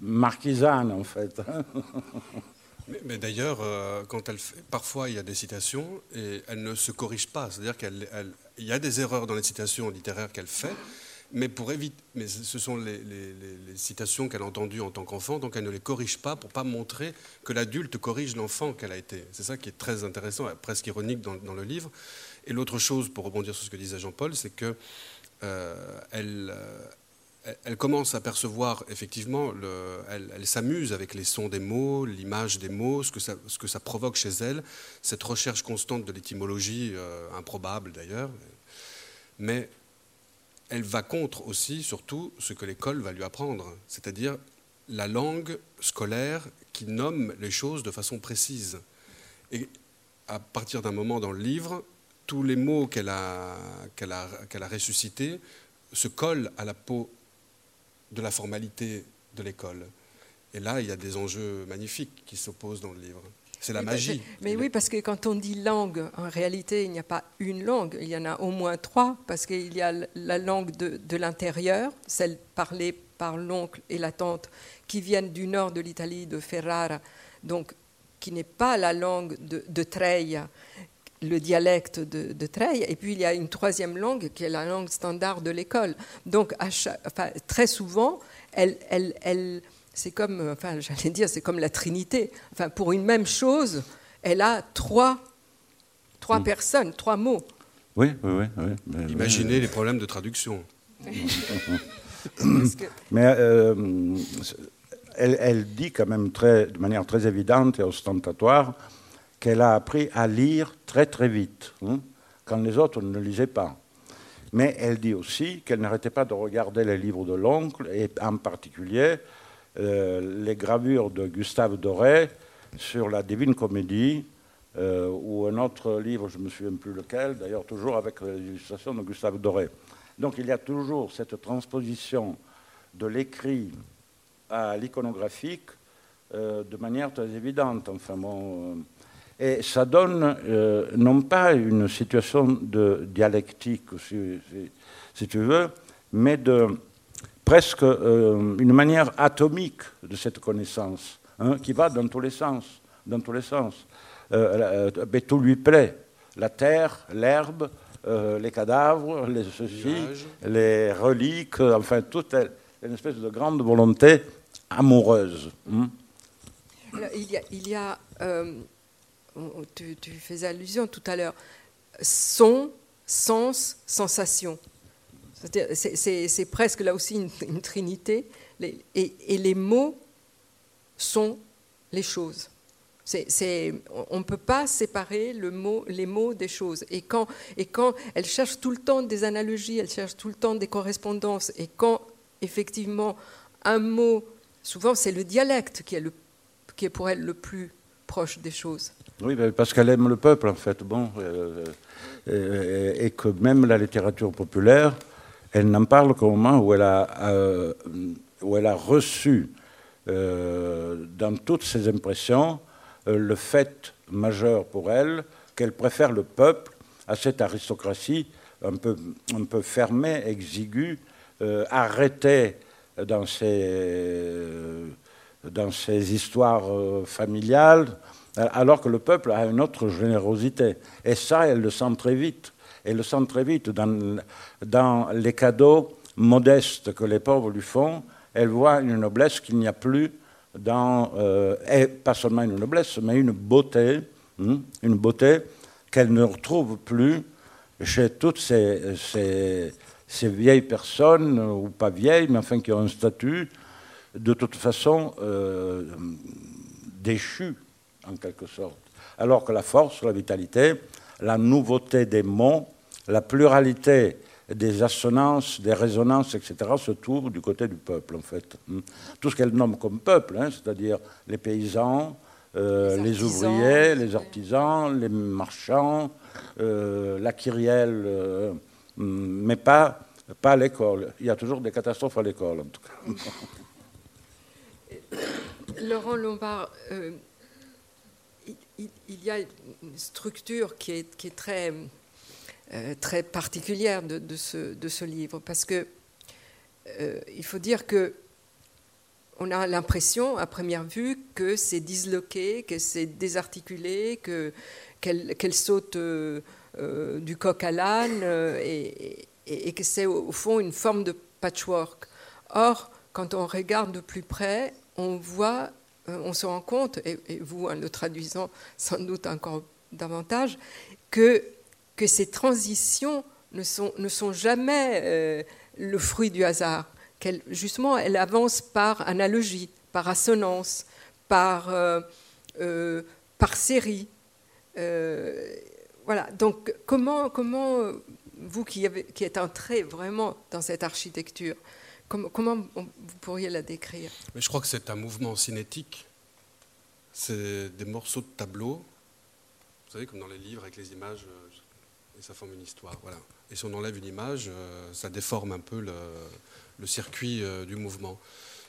marquisane, en fait [laughs] mais, d'ailleurs, quand elle parfois il y a des citations et elle ne se corrige pas. C'est-à-dire qu'il y a des erreurs dans les citations littéraires qu'elle fait, mais pour éviter, mais ce sont les, citations qu'elle a entendues en tant qu'enfant, donc elle ne les corrige pas pour pas montrer que l'adulte corrige l'enfant qu'elle a été. C'est ça qui est très intéressant, presque ironique dans, le livre. Et l'autre chose, pour rebondir sur ce que disait Jean-Paul, c'est que euh, elle, euh, elle, commence à percevoir effectivement, le, elle, s'amuse avec les sons des mots, l'image des mots, ce que, ça, provoque chez elle, cette recherche constante de l'étymologie, euh, improbable d'ailleurs. Mais elle va contre aussi, surtout, ce que l'école va lui apprendre, c'est-à-dire la langue scolaire qui nomme les choses de façon précise. Et à partir d'un moment dans le livre, tous les mots qu'elle a ressuscités se collent à la peau de la formalité de l'école. Et là, il y a des enjeux magnifiques qui s'opposent dans le livre. C'est la magie. Mais, oui, parce que quand on dit langue, en réalité, il n'y a pas une langue, il y en a au moins trois, parce qu'il y a la langue de, l'intérieur, celle parlée par l'oncle et la tante, qui viennent du nord de l'Italie, de Ferrara, donc qui n'est pas la langue de, de Treia, le dialecte de, de Treia, et puis il y a une troisième langue qui est la langue standard de l'école. Donc très souvent, elle, elle, elle c'est comme, enfin, j'allais dire, c'est comme la Trinité. Enfin, pour une même chose, elle a trois, trois mm. personnes, trois mots. Oui, oui, oui. Imaginez les problèmes de traduction. [laughs] Mais euh, elle, dit quand même très, de manière très évidente et ostentatoire qu'elle a appris à lire très très vite, hein, quand les autres ne lisaient pas. Mais elle dit aussi qu'elle n'arrêtait pas de regarder les livres de l'oncle, et en particulier euh, les gravures de Gustave Doré sur la Divine Comédie, euh, ou un autre livre, je ne me souviens plus lequel, d'ailleurs toujours avec l'illustration de Gustave Doré. Donc il y a toujours cette transposition de l'écrit à l'iconographique euh, de manière très évidente. Enfin, et ça donne non pas une situation de dialectique, si tu veux, mais de presque euh, une manière atomique de cette connaissance, hein, qui va dans tous les sens, dans tous les sens. Euh, euh, tout lui plaît. La terre, l'herbe, les cadavres, les ceci, les reliques, enfin toute une espèce de grande volonté amoureuse. Hein. il y a, tu, tu faisais allusion tout à l'heure, son, sens, sensation. C'est presque là aussi une, trinité. et, les mots sont les choses. on ne peut pas séparer les mots des choses. Et quand, et quand elle cherche tout le temps des analogies, elle cherche tout le temps des correspondances, et quand effectivement un mot, souvent c'est le dialecte qui est, qui est pour elle le plus proche des choses. Oui, parce qu'elle aime le peuple en fait, bon, euh, euh, et, que même la littérature populaire elle n'en parle qu'au moment où elle a, euh, où elle a reçu dans toutes ses impressions le fait majeur pour elle qu'elle préfère le peuple à cette aristocratie un peu, un peu fermée, exiguë, arrêtée dans ses, dans ses histoires familiales, alors que le peuple a une autre générosité. Et ça, elle le sent très vite. Elle le sent très vite dans, les cadeaux modestes que les pauvres lui font. Elle voit une noblesse qu'il n'y a plus dans, euh, et pas seulement une noblesse, mais une beauté, hein, une beauté qu'elle ne retrouve plus chez toutes ces, vieilles personnes, ou pas vieilles, mais enfin qui ont un statut, de toute façon euh, déchu, en quelque sorte. Alors que la force, la vitalité, la nouveauté des mots, la pluralité des assonances, des résonances, etc., se trouve du côté du peuple, en fait. Hmm. Tout ce qu'elle nomme comme peuple, hein, c'est-à-dire les paysans, euh, les, ouvriers, les artisans, les marchands, euh, la kyrielle, euh, hmm, mais pas, pas à l'école. Il y a toujours des catastrophes à l'école, en tout cas. Laurent Lombard, il y a une structure qui est, euh, très particulière de, ce, livre, parce que euh, il faut dire que on a l'impression, à première vue, que c'est disloqué, que c'est désarticulé, que, qu'elle, saute euh, du coq à l'âne, et, que c'est au, fond une forme de patchwork. Or, quand on regarde de plus près, on voit on se rend compte, et, vous en le traduisant sans doute encore davantage, que, ces transitions ne sont, jamais euh, le fruit du hasard. Qu'elle, justement, elles avancent par analogie, par assonance, par, euh, euh, série. Euh, voilà. Donc, comment, comment vous qui, qui êtes entré vraiment dans cette architecture, Comment, vous pourriez la décrire Mais Je crois que c'est un mouvement cinétique. C'est des morceaux de tableau, vous savez, comme dans les livres avec les images, et ça forme une histoire. Voilà. Et si on enlève une image, ça déforme un peu le, circuit du mouvement.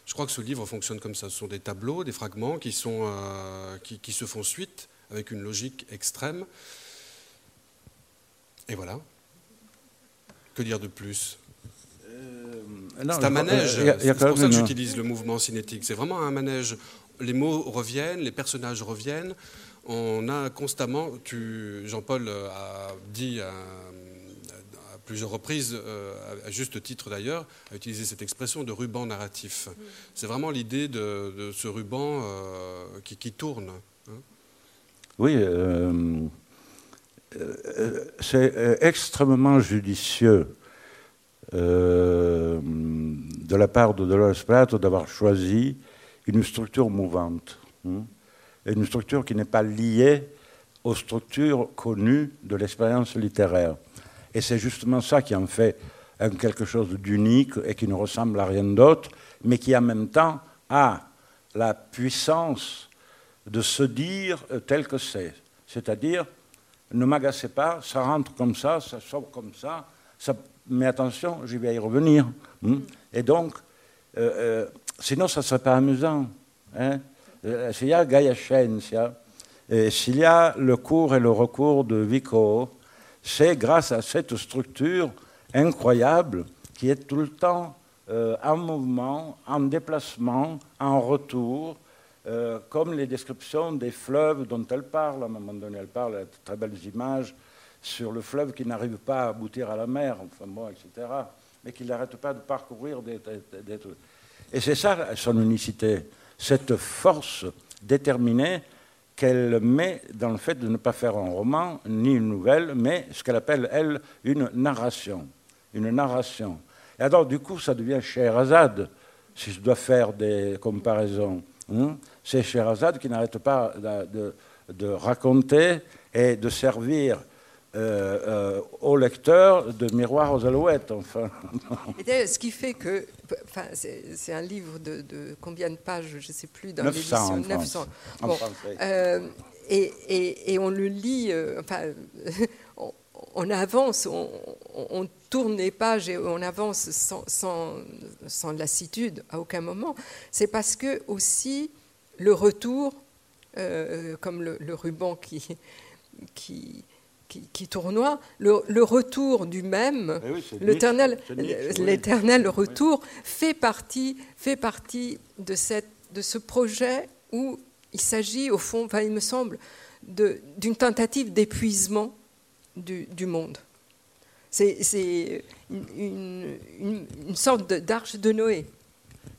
Je crois que ce livre fonctionne comme ça. Ce sont des tableaux, des fragments qui, sont, euh, qui se font suite avec une logique extrême. Et voilà. Que dire de plus? C'est un manège. C'est pour ça que j'utilise le mouvement cinétique. C'est vraiment un manège. Les mots reviennent, les personnages reviennent. On a constamment, Jean-Paul a dit à, à, plusieurs reprises, à juste titre d'ailleurs, a utilisé cette expression de ruban narratif. C'est vraiment l'idée de, de, ce ruban euh, qui, qui, tourne. Hein. Oui, euh, euh, c'est extrêmement judicieux euh, de la part de Dolores Prato d'avoir choisi une structure mouvante, hein, une structure qui n'est pas liée aux structures connues de l'expérience littéraire. Et c'est justement ça qui en fait quelque chose d'unique et qui ne ressemble à rien d'autre, mais qui en même temps a la puissance de se dire tel que c'est. C'est-à-dire, ne m'agacez pas, ça rentre comme ça, ça sort comme ça, ça mais attention, je vais y revenir. Hein. Et donc, euh, euh, sinon, ça ne serait pas amusant. Hein. S'il y a Gaia et s'il y a le cours et le recours de Vico, c'est grâce à cette structure incroyable qui est tout le temps euh, en mouvement, en déplacement, en retour, euh, comme les descriptions des fleuves dont elle parle. À un moment donné, elle parle, de très belles images sur le fleuve qui n'arrive pas à aboutir à la mer, enfin bon, etc., mais qui n'arrête pas de parcourir des, des. Et c'est ça son unicité, cette force déterminée qu'elle met dans le fait de ne pas faire un roman ni une nouvelle, mais ce qu'elle appelle, elle, une narration. Une narration. Et alors, du coup, ça devient Scheherazade, si je dois faire des comparaisons. Hein c'est Scheherazade qui n'arrête pas de raconter et de servir euh, euh, au lecteur de Miroir aux Alouettes, enfin. Et ce qui fait que, enfin, c'est un livre de, de, combien de pages, je ne sais plus, dans 900 l'édition 900. Bon, euh, et, et, et, on le lit, euh, enfin, [laughs] on, on, avance, on, on, tourne les pages et on avance sans, sans, sans lassitude à aucun moment. C'est parce que aussi le retour, euh, comme le, le, ruban qui, qui qui, qui tournoie, le, le, retour du même, oui, l'éternel, l'éternel retour, fait partie, fait partie de, cette, de ce projet où il s'agit, au fond, enfin, il me semble, de, d'une tentative d'épuisement du, du monde. C'est, c'est une, une, une, sorte d'arche de Noé.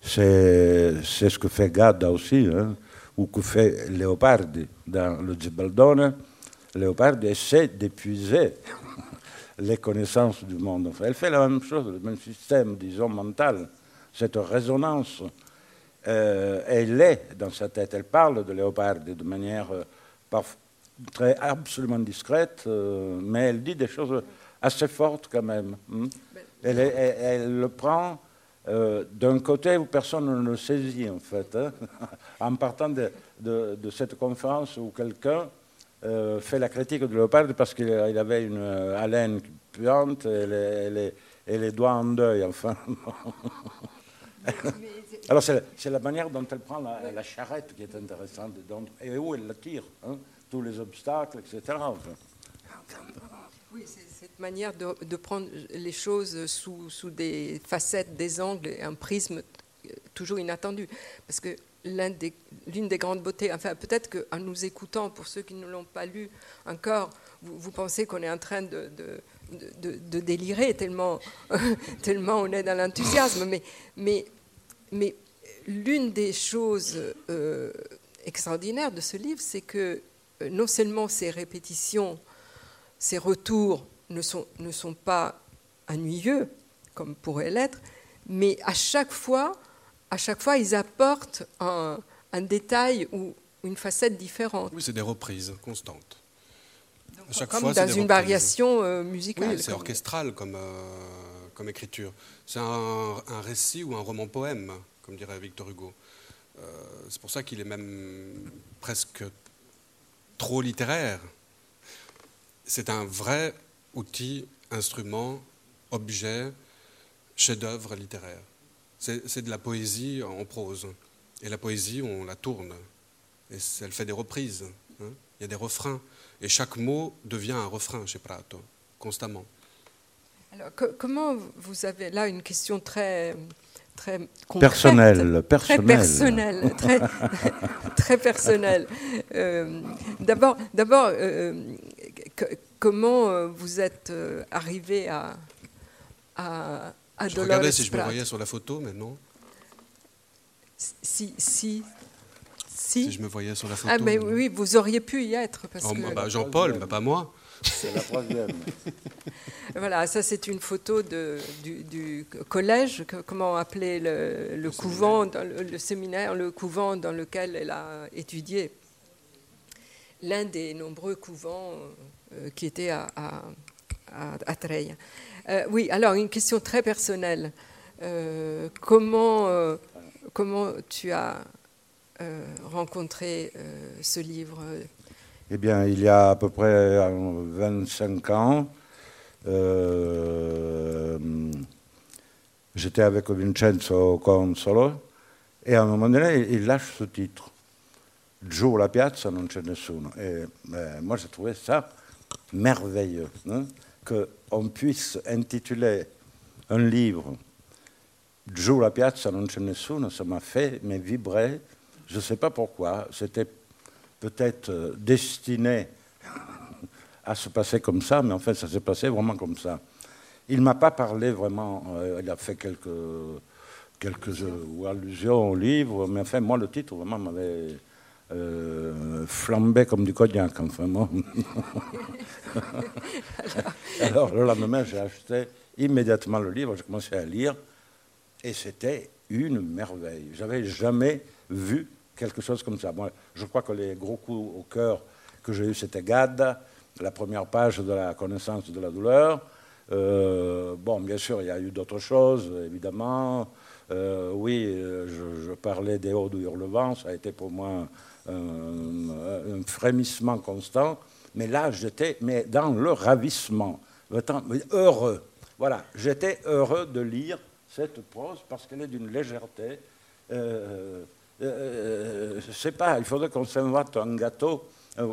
C'est, c'est ce que fait Gadda aussi, hein, ou que fait Leopardi dans le Zibaldone Léopardi essaie d'épuiser [laughs] les connaissances du monde. Elle fait la même chose, le même système, disons, mental, cette résonance. Euh, elle est dans sa tête. Elle parle de Léopardi de manière euh, très absolument discrète, euh, mais elle dit des choses assez fortes quand même. Hein. Elle, elle, elle, le prend d'un côté où personne ne le saisit, en fait, hein, [laughs] en partant de, de, de cette conférence où quelqu'un euh, fait la critique de Léopardi parce qu'il avait une euh, haleine puante et les, les, et les, doigts en deuil, enfin. [laughs] Alors c'est la manière dont elle prend la, charrette qui est intéressante, et où elle la tire, hein, tous les obstacles, etc. Oui, c'est cette manière de, prendre les choses sous, sous, des facettes, des angles, un prisme toujours inattendu. Parce que l'une des, des, grandes beautés, enfin peut-être qu'en nous écoutant, pour ceux qui ne l'ont pas lu encore, vous, pensez qu'on est en train de, délirer tellement, [laughs] tellement on est dans l'enthousiasme. Mais, l'une des choses euh, extraordinaires de ce livre, c'est que euh, non seulement ces répétitions, ces retours ne sont, ne sont pas ennuyeux, comme pourrait l'être, mais à chaque fois, à chaque fois, ils apportent un, un détail ou une facette différente. Oui, c'est des reprises constantes. chaque comme dans une variation euh, musicale. Oui, c'est orchestral comme, euh, comme écriture. C'est un, un, récit ou un roman-poème, comme dirait Victor Hugo. Euh, c'est pour ça qu'il est même presque trop littéraire. C'est un vrai outil, instrument, objet, chef-d'œuvre littéraire. C'est de la poésie en prose. Et la poésie, on la tourne. Et elle fait des reprises. Hein. Il y a des refrains. Et chaque mot devient un refrain chez Prato, constamment. Alors, comment vous avez là une question très très personnelle, très personnelle, très, [laughs] très personnelle. Euh, d'abord, d'abord, euh, comment euh, vous êtes arrivé à, à je regardais si je me voyais sur la photo, mais non. Si, si, si. je me voyais sur la photo. Ah, mais oui, vous auriez pu y être. Parce oh, bah, Jean-Paul, mais pas moi. C'est la troisième. [laughs] voilà, ça c'est une photo de, du, collège, comment appeler le, couvent, le, séminaire, le couvent dans lequel elle a étudié. L'un des nombreux couvents euh, qui était à, à, à. Euh, oui, alors une question très personnelle. Euh, comment, euh, comment tu as rencontré ce livre? Eh bien, il y a à peu près 25 ans, j'étais avec Vincenzo Consolo et à un moment donné, il lâche ce titre. Giù la piazza non c'è nessuno. Et moi, j'ai trouvé ça merveilleux. Hein qu'on puisse intituler un livre Giù la piazza non c'è nessuno, ça m'a fait mais vibrer. Je ne sais pas pourquoi. C'était peut-être euh, destiné à se passer comme ça, mais en fait, ça s'est passé vraiment comme ça. Il ne m'a pas parlé vraiment, euh, il a fait quelques, quelques euh, allusions au livre, mais enfin, moi, le titre vraiment m'avait euh, flambé comme du cognac, enfin, moi. [laughs] Alors, le lendemain, j'ai acheté immédiatement le livre, j'ai commencé à lire, et c'était une merveille. J'avais jamais vu quelque chose comme ça. Moi, je crois que les gros coups au cœur que j'ai eu, c'était Gad, la première page de la connaissance de la douleur. Euh, bon, bien sûr, il y a eu d'autres choses, évidemment. Euh, oui, je, parlais des hauts du hurlevent, ça a été pour moi un, frémissement constant. Mais là, j'étais mais dans le ravissement, heureux. Voilà, j'étais heureux de lire cette prose parce qu'elle est d'une légèreté. Euh, euh, euh, je ne sais pas, il faudrait qu'on s'invente un gâteau,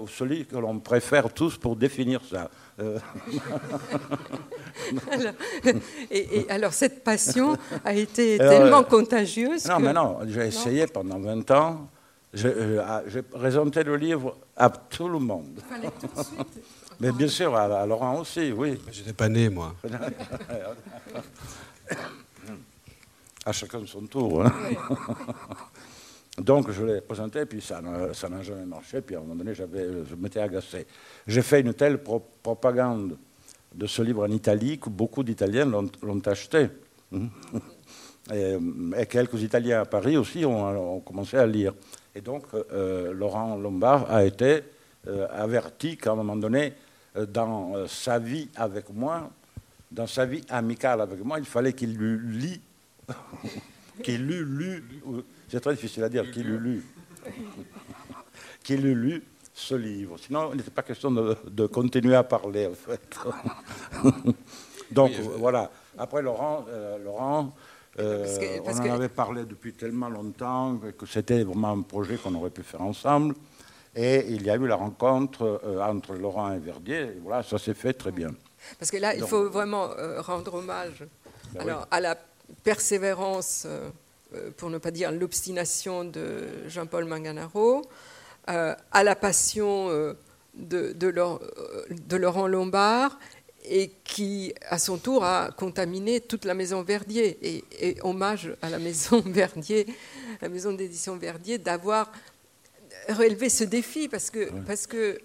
celui que l'on préfère tous pour définir ça. [laughs] alors, et, alors, cette passion a été tellement contagieuse. Non, mais non, j'ai essayé pendant 20 ans euh, ah, j'ai présenté le livre à tout le monde. Fallait tout de suite. [laughs] Mais bien sûr, à, Laurent aussi, oui. Je n'étais pas né, moi. [laughs] à chacun son tour. Hein. [laughs] Donc je l'ai présenté, puis ça n'a jamais marché, puis à un moment donné, je m'étais agacé. J'ai fait une telle propagande de ce livre en Italie que beaucoup d'Italiens l'ont acheté. Et, et, quelques Italiens à Paris aussi ont, ont commencé à lire. Et donc, euh, Laurent Lombard a été euh, averti qu'à un moment donné, euh, dans sa vie avec moi, dans sa vie amicale avec moi, il fallait qu'il eût lu, [laughs] qu'il eût lu, c'est très difficile à dire, qu'il eût lu, [laughs] qu'il eût lu ce livre. Sinon, il n'était pas question de, continuer à parler, en fait. [laughs] Donc, voilà. Après, Laurent, Laurent Euh, on en avait parlé depuis tellement longtemps que c'était vraiment un projet qu'on aurait pu faire ensemble. Et il y a eu la rencontre euh, entre Laurent et Verdier. Et voilà, ça s'est fait très bien. Parce que là, il faut vraiment euh, rendre hommage ben alors, à la persévérance, pour ne pas dire l'obstination de Jean-Paul Manganaro, à la passion de, de, Laurent Lombard et qui, à son tour, a contaminé toute la maison Verdier. Et, hommage à la maison [laughs] Verdier, la maison d'édition Verdier, d'avoir relevé ce défi parce que. Parce que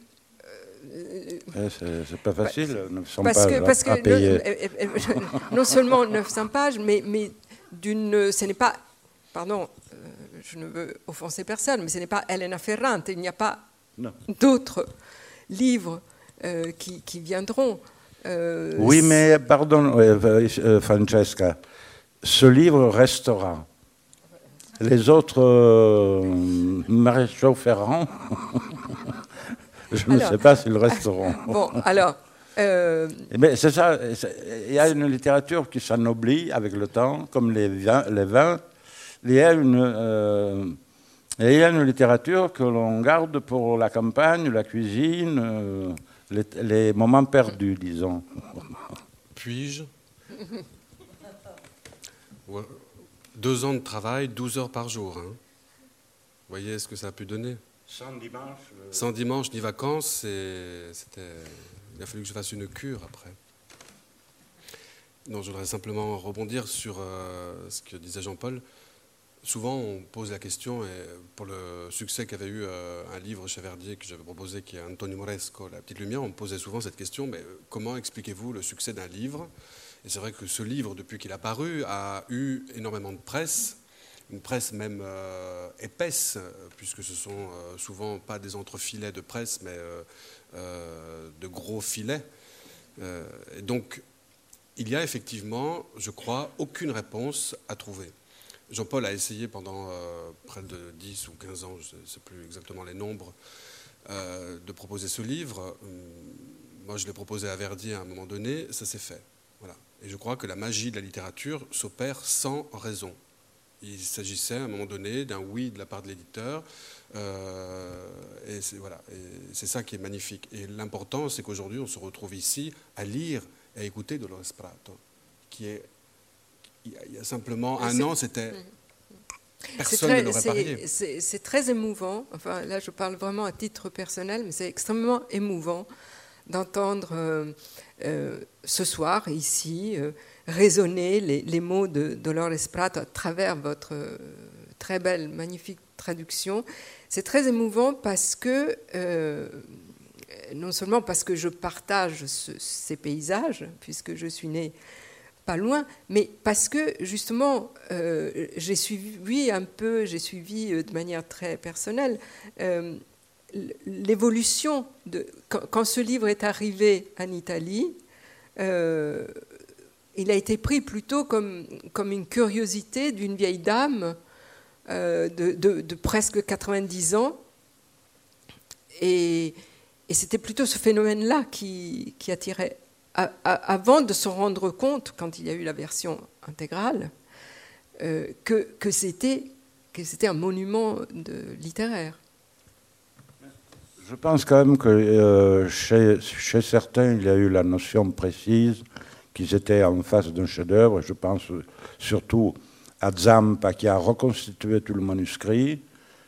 euh, c'est pas facile, 900 parce pages que, parce que payer. Non, seulement 900 pages, mais, mais d'une, ce n'est pas, pardon, euh, je ne veux offenser personne, mais ce n'est pas Elena Ferrante, il n'y a pas d'autres livres euh, qui, qui, viendront. Euh, oui, mais pardon, euh, Francesca, ce livre restera. Les autres maréchaux Ferrand, [laughs] je ne sais pas s'ils resteront. [laughs] Bon, alors. Mais c'est ça, il y a une littérature qui s'ennoblit avec le temps, comme les vins. Les vins. Il y a une. il y a une littérature que l'on garde pour la campagne, la cuisine, les, moments perdus, disons. Puis-je Deux ans de travail, 12 heures par jour. Hein. Vous voyez ce que ça a pu donner Sans dimanche euh, Sans dimanche ni vacances, c'était... il a fallu que je fasse une cure après. Non, je voudrais simplement rebondir sur euh, ce que disait Jean-Paul. Souvent, on pose la question, et pour le succès qu'avait eu euh, un livre chez Verdier que j'avais proposé, qui est Antonio Moresco, La Petite Lumière, on me posait souvent cette question, mais euh, comment expliquez-vous le succès d'un livre? Et c'est vrai que ce livre, depuis qu'il a paru, a eu énormément de presse, une presse même euh, épaisse, puisque ce sont souvent pas des entrefilets de presse, mais de gros filets. et donc, il y a effectivement, je crois, aucune réponse à trouver. Jean-Paul a essayé pendant euh, près de 10 ou 15 ans, je ne sais plus exactement les nombres, euh, de proposer ce livre. Hum, moi, je l'ai proposé à Verdier à un moment donné, ça s'est fait. Voilà. Et je crois que la magie de la littérature s'opère sans raison. Il s'agissait à un moment donné d'un oui de la part de l'éditeur. Euh, et c'est voilà, ça qui est magnifique. Et l'important, c'est qu'aujourd'hui, on se retrouve ici à lire et à écouter Dolores Prato, qui est il y a simplement un an, c'était. Personne ne l'aurait parié. C'est très émouvant. Enfin, là, je parle vraiment à titre personnel, mais c'est extrêmement émouvant d'entendre euh, euh, ce soir, ici, euh, résonner les, mots de Dolores Prato à travers votre très belle, magnifique traduction. C'est très émouvant parce que, non seulement parce que je partage ces paysages, puisque je suis née pas loin, mais parce que justement, euh, j'ai suivi un peu, j'ai suivi euh, de manière très personnelle euh, l'évolution de quand, ce livre est arrivé en Italie. il a été pris plutôt comme, comme une curiosité d'une vieille dame de, presque 90 ans. Et, et c'était plutôt ce phénomène-là qui, qui attirait avant de se rendre compte, quand il y a eu la version intégrale, euh, que, c'était un monument littéraire. Je pense quand même que euh, chez, certains, il y a eu la notion précise qu'ils étaient en face d'un chef-d'œuvre. Je pense surtout à Zampa qui a reconstitué tout le manuscrit,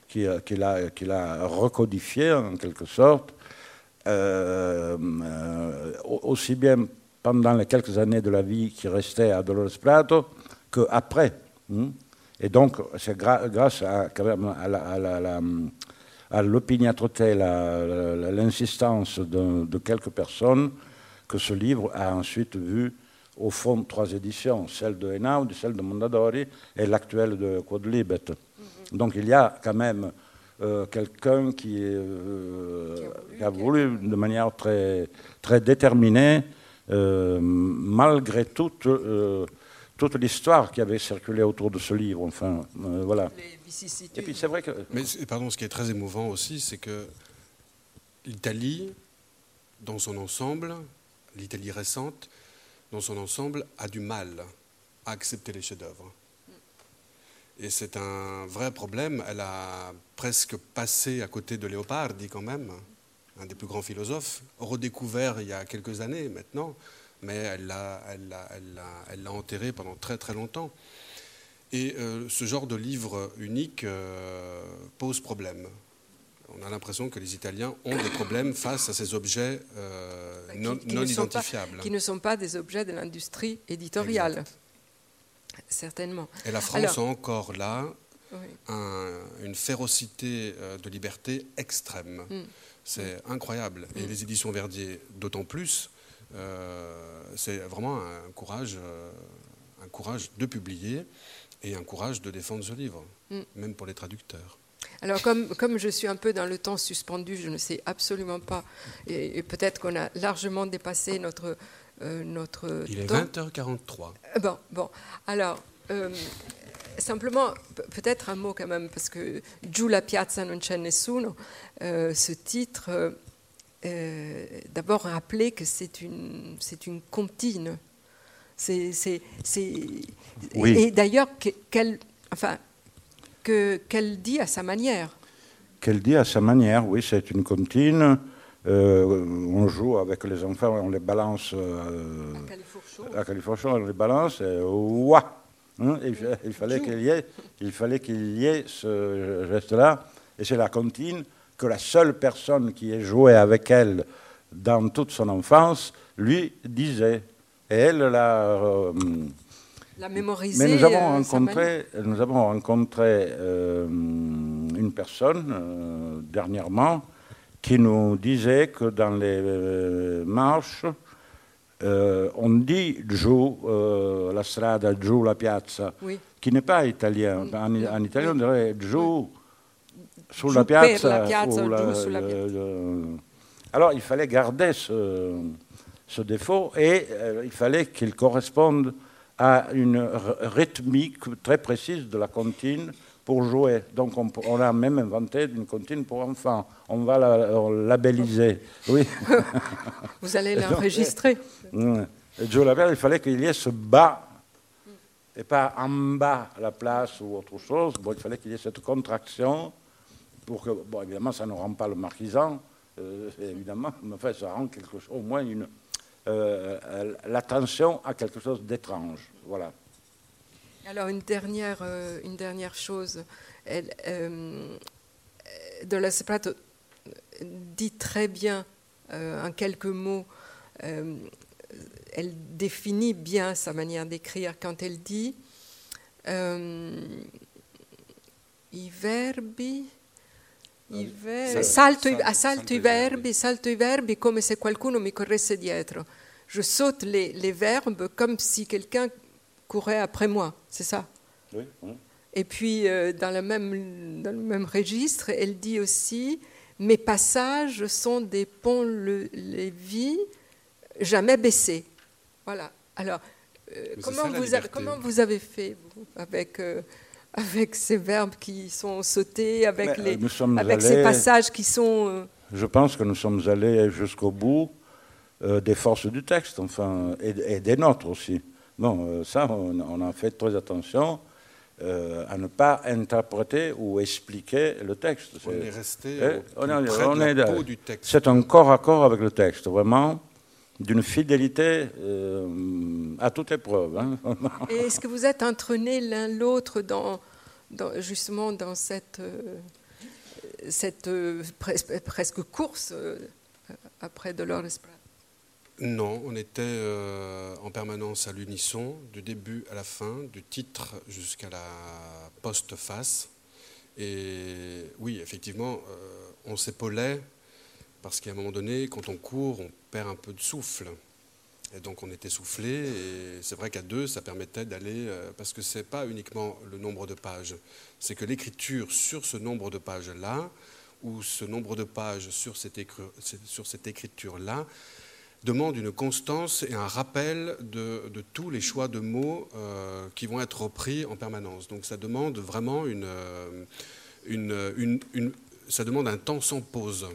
qui, qui l'a recodifié en quelque sorte. Euh, euh, aussi bien pendant les quelques années de la vie qui restaient à Dolores Prato qu'après. Hein. Et donc, c'est grâce à, à l'opiniâtreté, l'insistance de, de, quelques personnes que ce livre a ensuite vu au fond trois éditions, celle de Einaudi, celle de Mondadori et l'actuelle de Quadlibet. Mm-hmm. Donc il y a quand même euh, quelqu'un qui, euh, qui, a voulu de manière très, très déterminée, euh, malgré toute, toute l'histoire qui avait circulé autour de ce livre. Enfin, voilà. Et puis c'est vrai que. Mais pardon, ce qui est très émouvant aussi, c'est que l'Italie, dans son ensemble, l'Italie récente, dans son ensemble, a du mal à accepter les chefs-d'œuvre. Et c'est un vrai problème. Elle a presque passé à côté de Léopardi quand même, un des plus grands philosophes, redécouvert il y a quelques années maintenant, mais elle l'a elle elle elle enterré pendant très très longtemps. Et euh, ce genre de livre unique euh, pose problème. On a l'impression que les Italiens ont des problèmes face à ces objets euh, Qui- non, qui non ne sont pas- identifiables. qui ne sont pas des objets de l'industrie éditoriale. Certainement. Et la France Alors- a encore là Oui. un- une férocité euh, de liberté extrême. Mm. C'est incroyable. Et les éditions Verdier, d'autant plus, euh, c'est vraiment un courage, euh, un courage de publier et un courage de défendre ce livre, Mm. même pour les traducteurs. Alors, comme, comme je suis un peu dans le temps suspendu, je ne sais absolument pas, et, et peut-être qu'on a largement dépassé notre, notre Il est temps. 20h43. Euh, Bon, bon. Alors, euh, simplement, pe- peut-être un mot quand même, parce que Giù la piazza non c'è nessuno, euh, ce titre, euh, euh, d'abord rappeler que c'est une, c'est une comptine. C'est, c'est, c'est- Oui. Et d'ailleurs, que- qu'elle, enfin, que, qu'elle dit à sa manière. Qu'elle dit à sa manière, oui, c'est une comptine. Euh, on joue avec les enfants, on les balance euh, à Califorchon, on les balance, et ouah Hein, il, fa- il fallait qu'il y ait, il fallait qu'il y ait ce geste-là, et c'est la comptine que la seule personne qui ait joué avec elle dans toute son enfance lui disait. Et elle l'a. euh, La mémoriser. mais nous avons euh, rencontré, nous avons rencontré une personne dernièrement qui nous disait que dans les euh, marches, euh, on dit giù euh, la strada, giù la piazza, Oui. qui n'est pas italien. En, en italien, on dirait giù piazza. la piazza Alors, il fallait garder ce, ce défaut et euh, il fallait qu'il corresponde à une rythmique très précise de la comptine pour jouer. Donc, on, a même inventé une comptine pour enfants. On va la la labelliser. Oui. [laughs] Vous allez l'enregistrer. Et Joe Labelle, il fallait qu'il y ait ce bas et pas en bas la place ou autre chose. Bon, il fallait qu'il y ait cette contraction pour que, bon, évidemment, ça ne rend pas le marquisant, euh, évidemment, mais enfin, ça rend quelque chose, au moins une, euh, l'attention à quelque chose d'étrange. Voilà. Alors une dernière, euh, une dernière chose, elle, euh, Dolores Prato dit très bien euh, en quelques mots, euh, elle définit bien sa manière d'écrire quand elle dit euh, i verbi, i ver- Salto- salto, i- salto- ah, salto salto i i verbi, verbi. salto i verbi come se qualcuno mi corresse dietro. Je saute les, les verbes comme si quelqu'un courait après moi, c'est ça? Oui, oui. et puis, euh, dans, le même, dans le même registre, elle dit aussi Mes passages sont des ponts-levis jamais baissés. Voilà. Alors, euh, comment, ça, la vous comment vous avez fait, vous, avec, euh, avec ces verbes qui sont sautés, avec, Mais, les, nous sommes avec ces allés- passages qui sont. Je pense que nous sommes allés jusqu'au bout des forces du texte, enfin, et, et des nôtres aussi. Bon, euh, ça, on, on a fait très attention euh, à ne pas interpréter ou expliquer le texte. On est resté Eh, au on plus est- près on de la est là. peau du texte. C'est un corps à corps avec le texte, vraiment, d'une fidélité euh, à toute épreuve. hein. Et est-ce que vous êtes entraînés l'un l'autre dans, dans- justement dans cette, euh, cette euh, pres- presque course euh, après Dolores Prato Non, on était euh, en permanence à l'unisson, du début à la fin, du titre jusqu'à la postface. Et oui, effectivement, euh, on s'épaulait parce qu'à un moment donné, quand on court, on perd un peu de souffle. Et donc on était soufflé, et c'est vrai qu'à deux, ça permettait d'aller, euh, parce que ce n'est pas uniquement le nombre de pages, c'est que l'écriture sur ce nombre de pages-là, ou ce nombre de pages sur cette, écriture-là, demande une constance et un rappel de, de tous les choix de mots euh, qui vont être repris en permanence. Donc ça demande vraiment une, euh, une, une- une- ça demande un temps sans pause,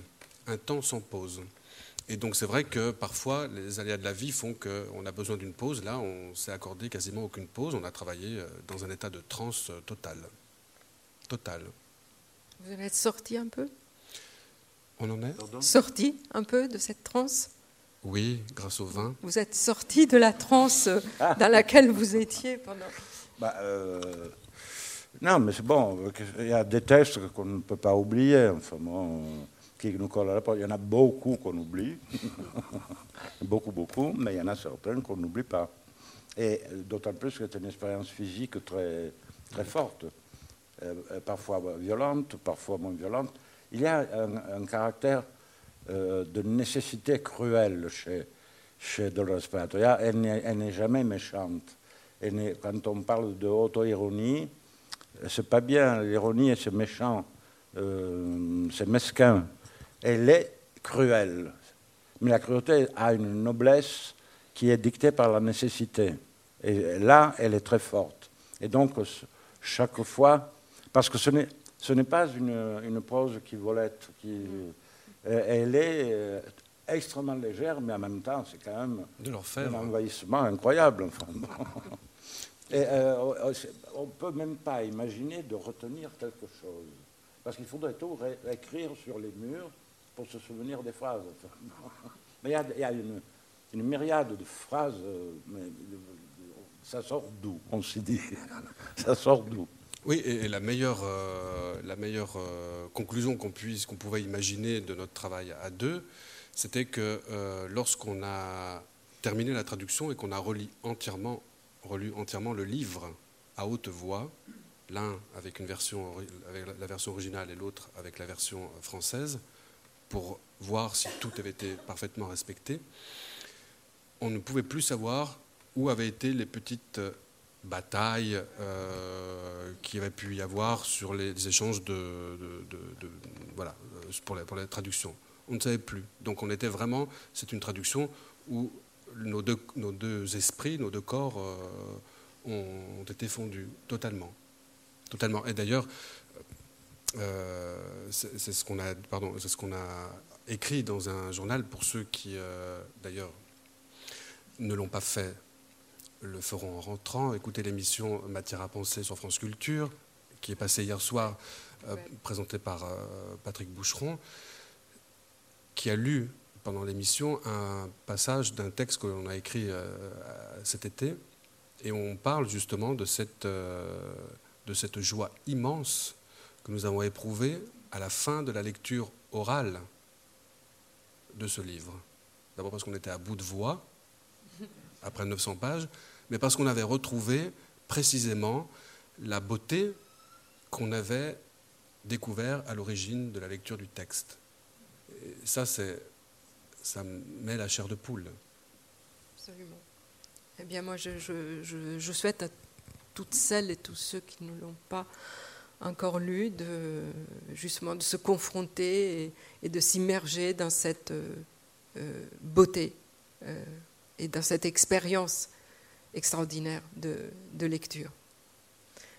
un temps sans pause. Et donc c'est vrai que parfois les aléas de la vie font qu'on a besoin d'une pause. Là, on s'est accordé quasiment aucune pause. On a travaillé euh, dans un état de transe euh, totale. Total. Vous allez être sorti un peu? On en est? Sorti un peu de cette transe? Oui, grâce au vin. Vous êtes sorti de la transe euh, dans laquelle vous étiez pendant. Bah, euh, non, mais c'est bon. Il y a des textes qu'on ne peut pas oublier. Enfin, bon, qui nous collent à la peau. Il y en a beaucoup qu'on oublie. [laughs] beaucoup, beaucoup. Mais il y en a certains qu'on n'oublie pas. Et d'autant plus que c'est une expérience physique très, très forte. Euh, parfois violente, parfois moins violente. Il y a un, un caractère euh, de nécessité cruelle chez, chez Dolores Prato. Elle n'est jamais méchante. Quand on parle de auto-ironie, c'est pas bien. L'ironie, c'est méchant, euh, c'est mesquin. Elle est cruelle. Mais la cruauté a une noblesse qui est dictée par la nécessité. Et là, elle est très forte. Et donc, chaque fois, parce que ce n'est, pas une, une, prose qui volette, qui, elle est euh, extrêmement légère, mais en même temps, c'est quand même un envahissement incroyable. Enfin, [laughs] Et euh, on ne peut même pas imaginer de retenir quelque chose. Parce qu'il faudrait tout écrire sur les murs pour se souvenir des phrases. [laughs] Mais il y a, il y a une, une, myriade de phrases, euh, mais ça sort d'où On s'y dit. [laughs] ça sort d'où oui, et, la meilleure, euh, euh, conclusion qu'on puisse, qu'on pouvait imaginer de notre travail à deux, c'était que euh, lorsqu'on a terminé la traduction et qu'on a relu entièrement, relu entièrement le livre à haute voix, l'un avec une version avec la version originale et l'autre avec la version française, pour voir si tout avait été parfaitement respecté, on ne pouvait plus savoir où avaient été les petites bataille euh, qu'il y avait pu y avoir sur les, échanges de, voilà, euh, pour, les, pour la traduction. On ne savait plus. Donc on était vraiment, c'est une traduction où nos deux, nos deux esprits, nos deux corps euh, ont, été fondus totalement. Totalement. Et d'ailleurs, c'est ce qu'on a, c'est ce qu'on a écrit dans un journal pour ceux qui, d'ailleurs, ne l'ont pas fait le feront en rentrant. Écoutez l'émission Matière à penser sur France Culture, qui est passée hier soir, euh, présentée par euh, Patrick Boucheron, qui a lu pendant l'émission un passage d'un texte que l'on a écrit euh, cet été, et on parle justement de cette, de cette joie immense que nous avons éprouvée à la fin de la lecture orale de ce livre. D'abord parce qu'on était à bout de voix, après 900 pages, mais parce qu'on avait retrouvé précisément la beauté qu'on avait découvert à l'origine de la lecture du texte. Ça, ça met la chair de poule. Absolument. Eh bien, moi, je, souhaite à toutes celles et tous ceux qui ne l'ont pas encore lu de justement de se confronter et, de s'immerger dans cette euh, beauté euh, et dans cette expérience extraordinaire de, de lecture.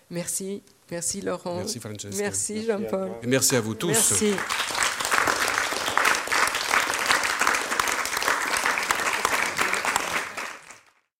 Merci, merci Laurent. Merci Francesca. Merci Jean-Paul. Et merci à vous tous. Merci.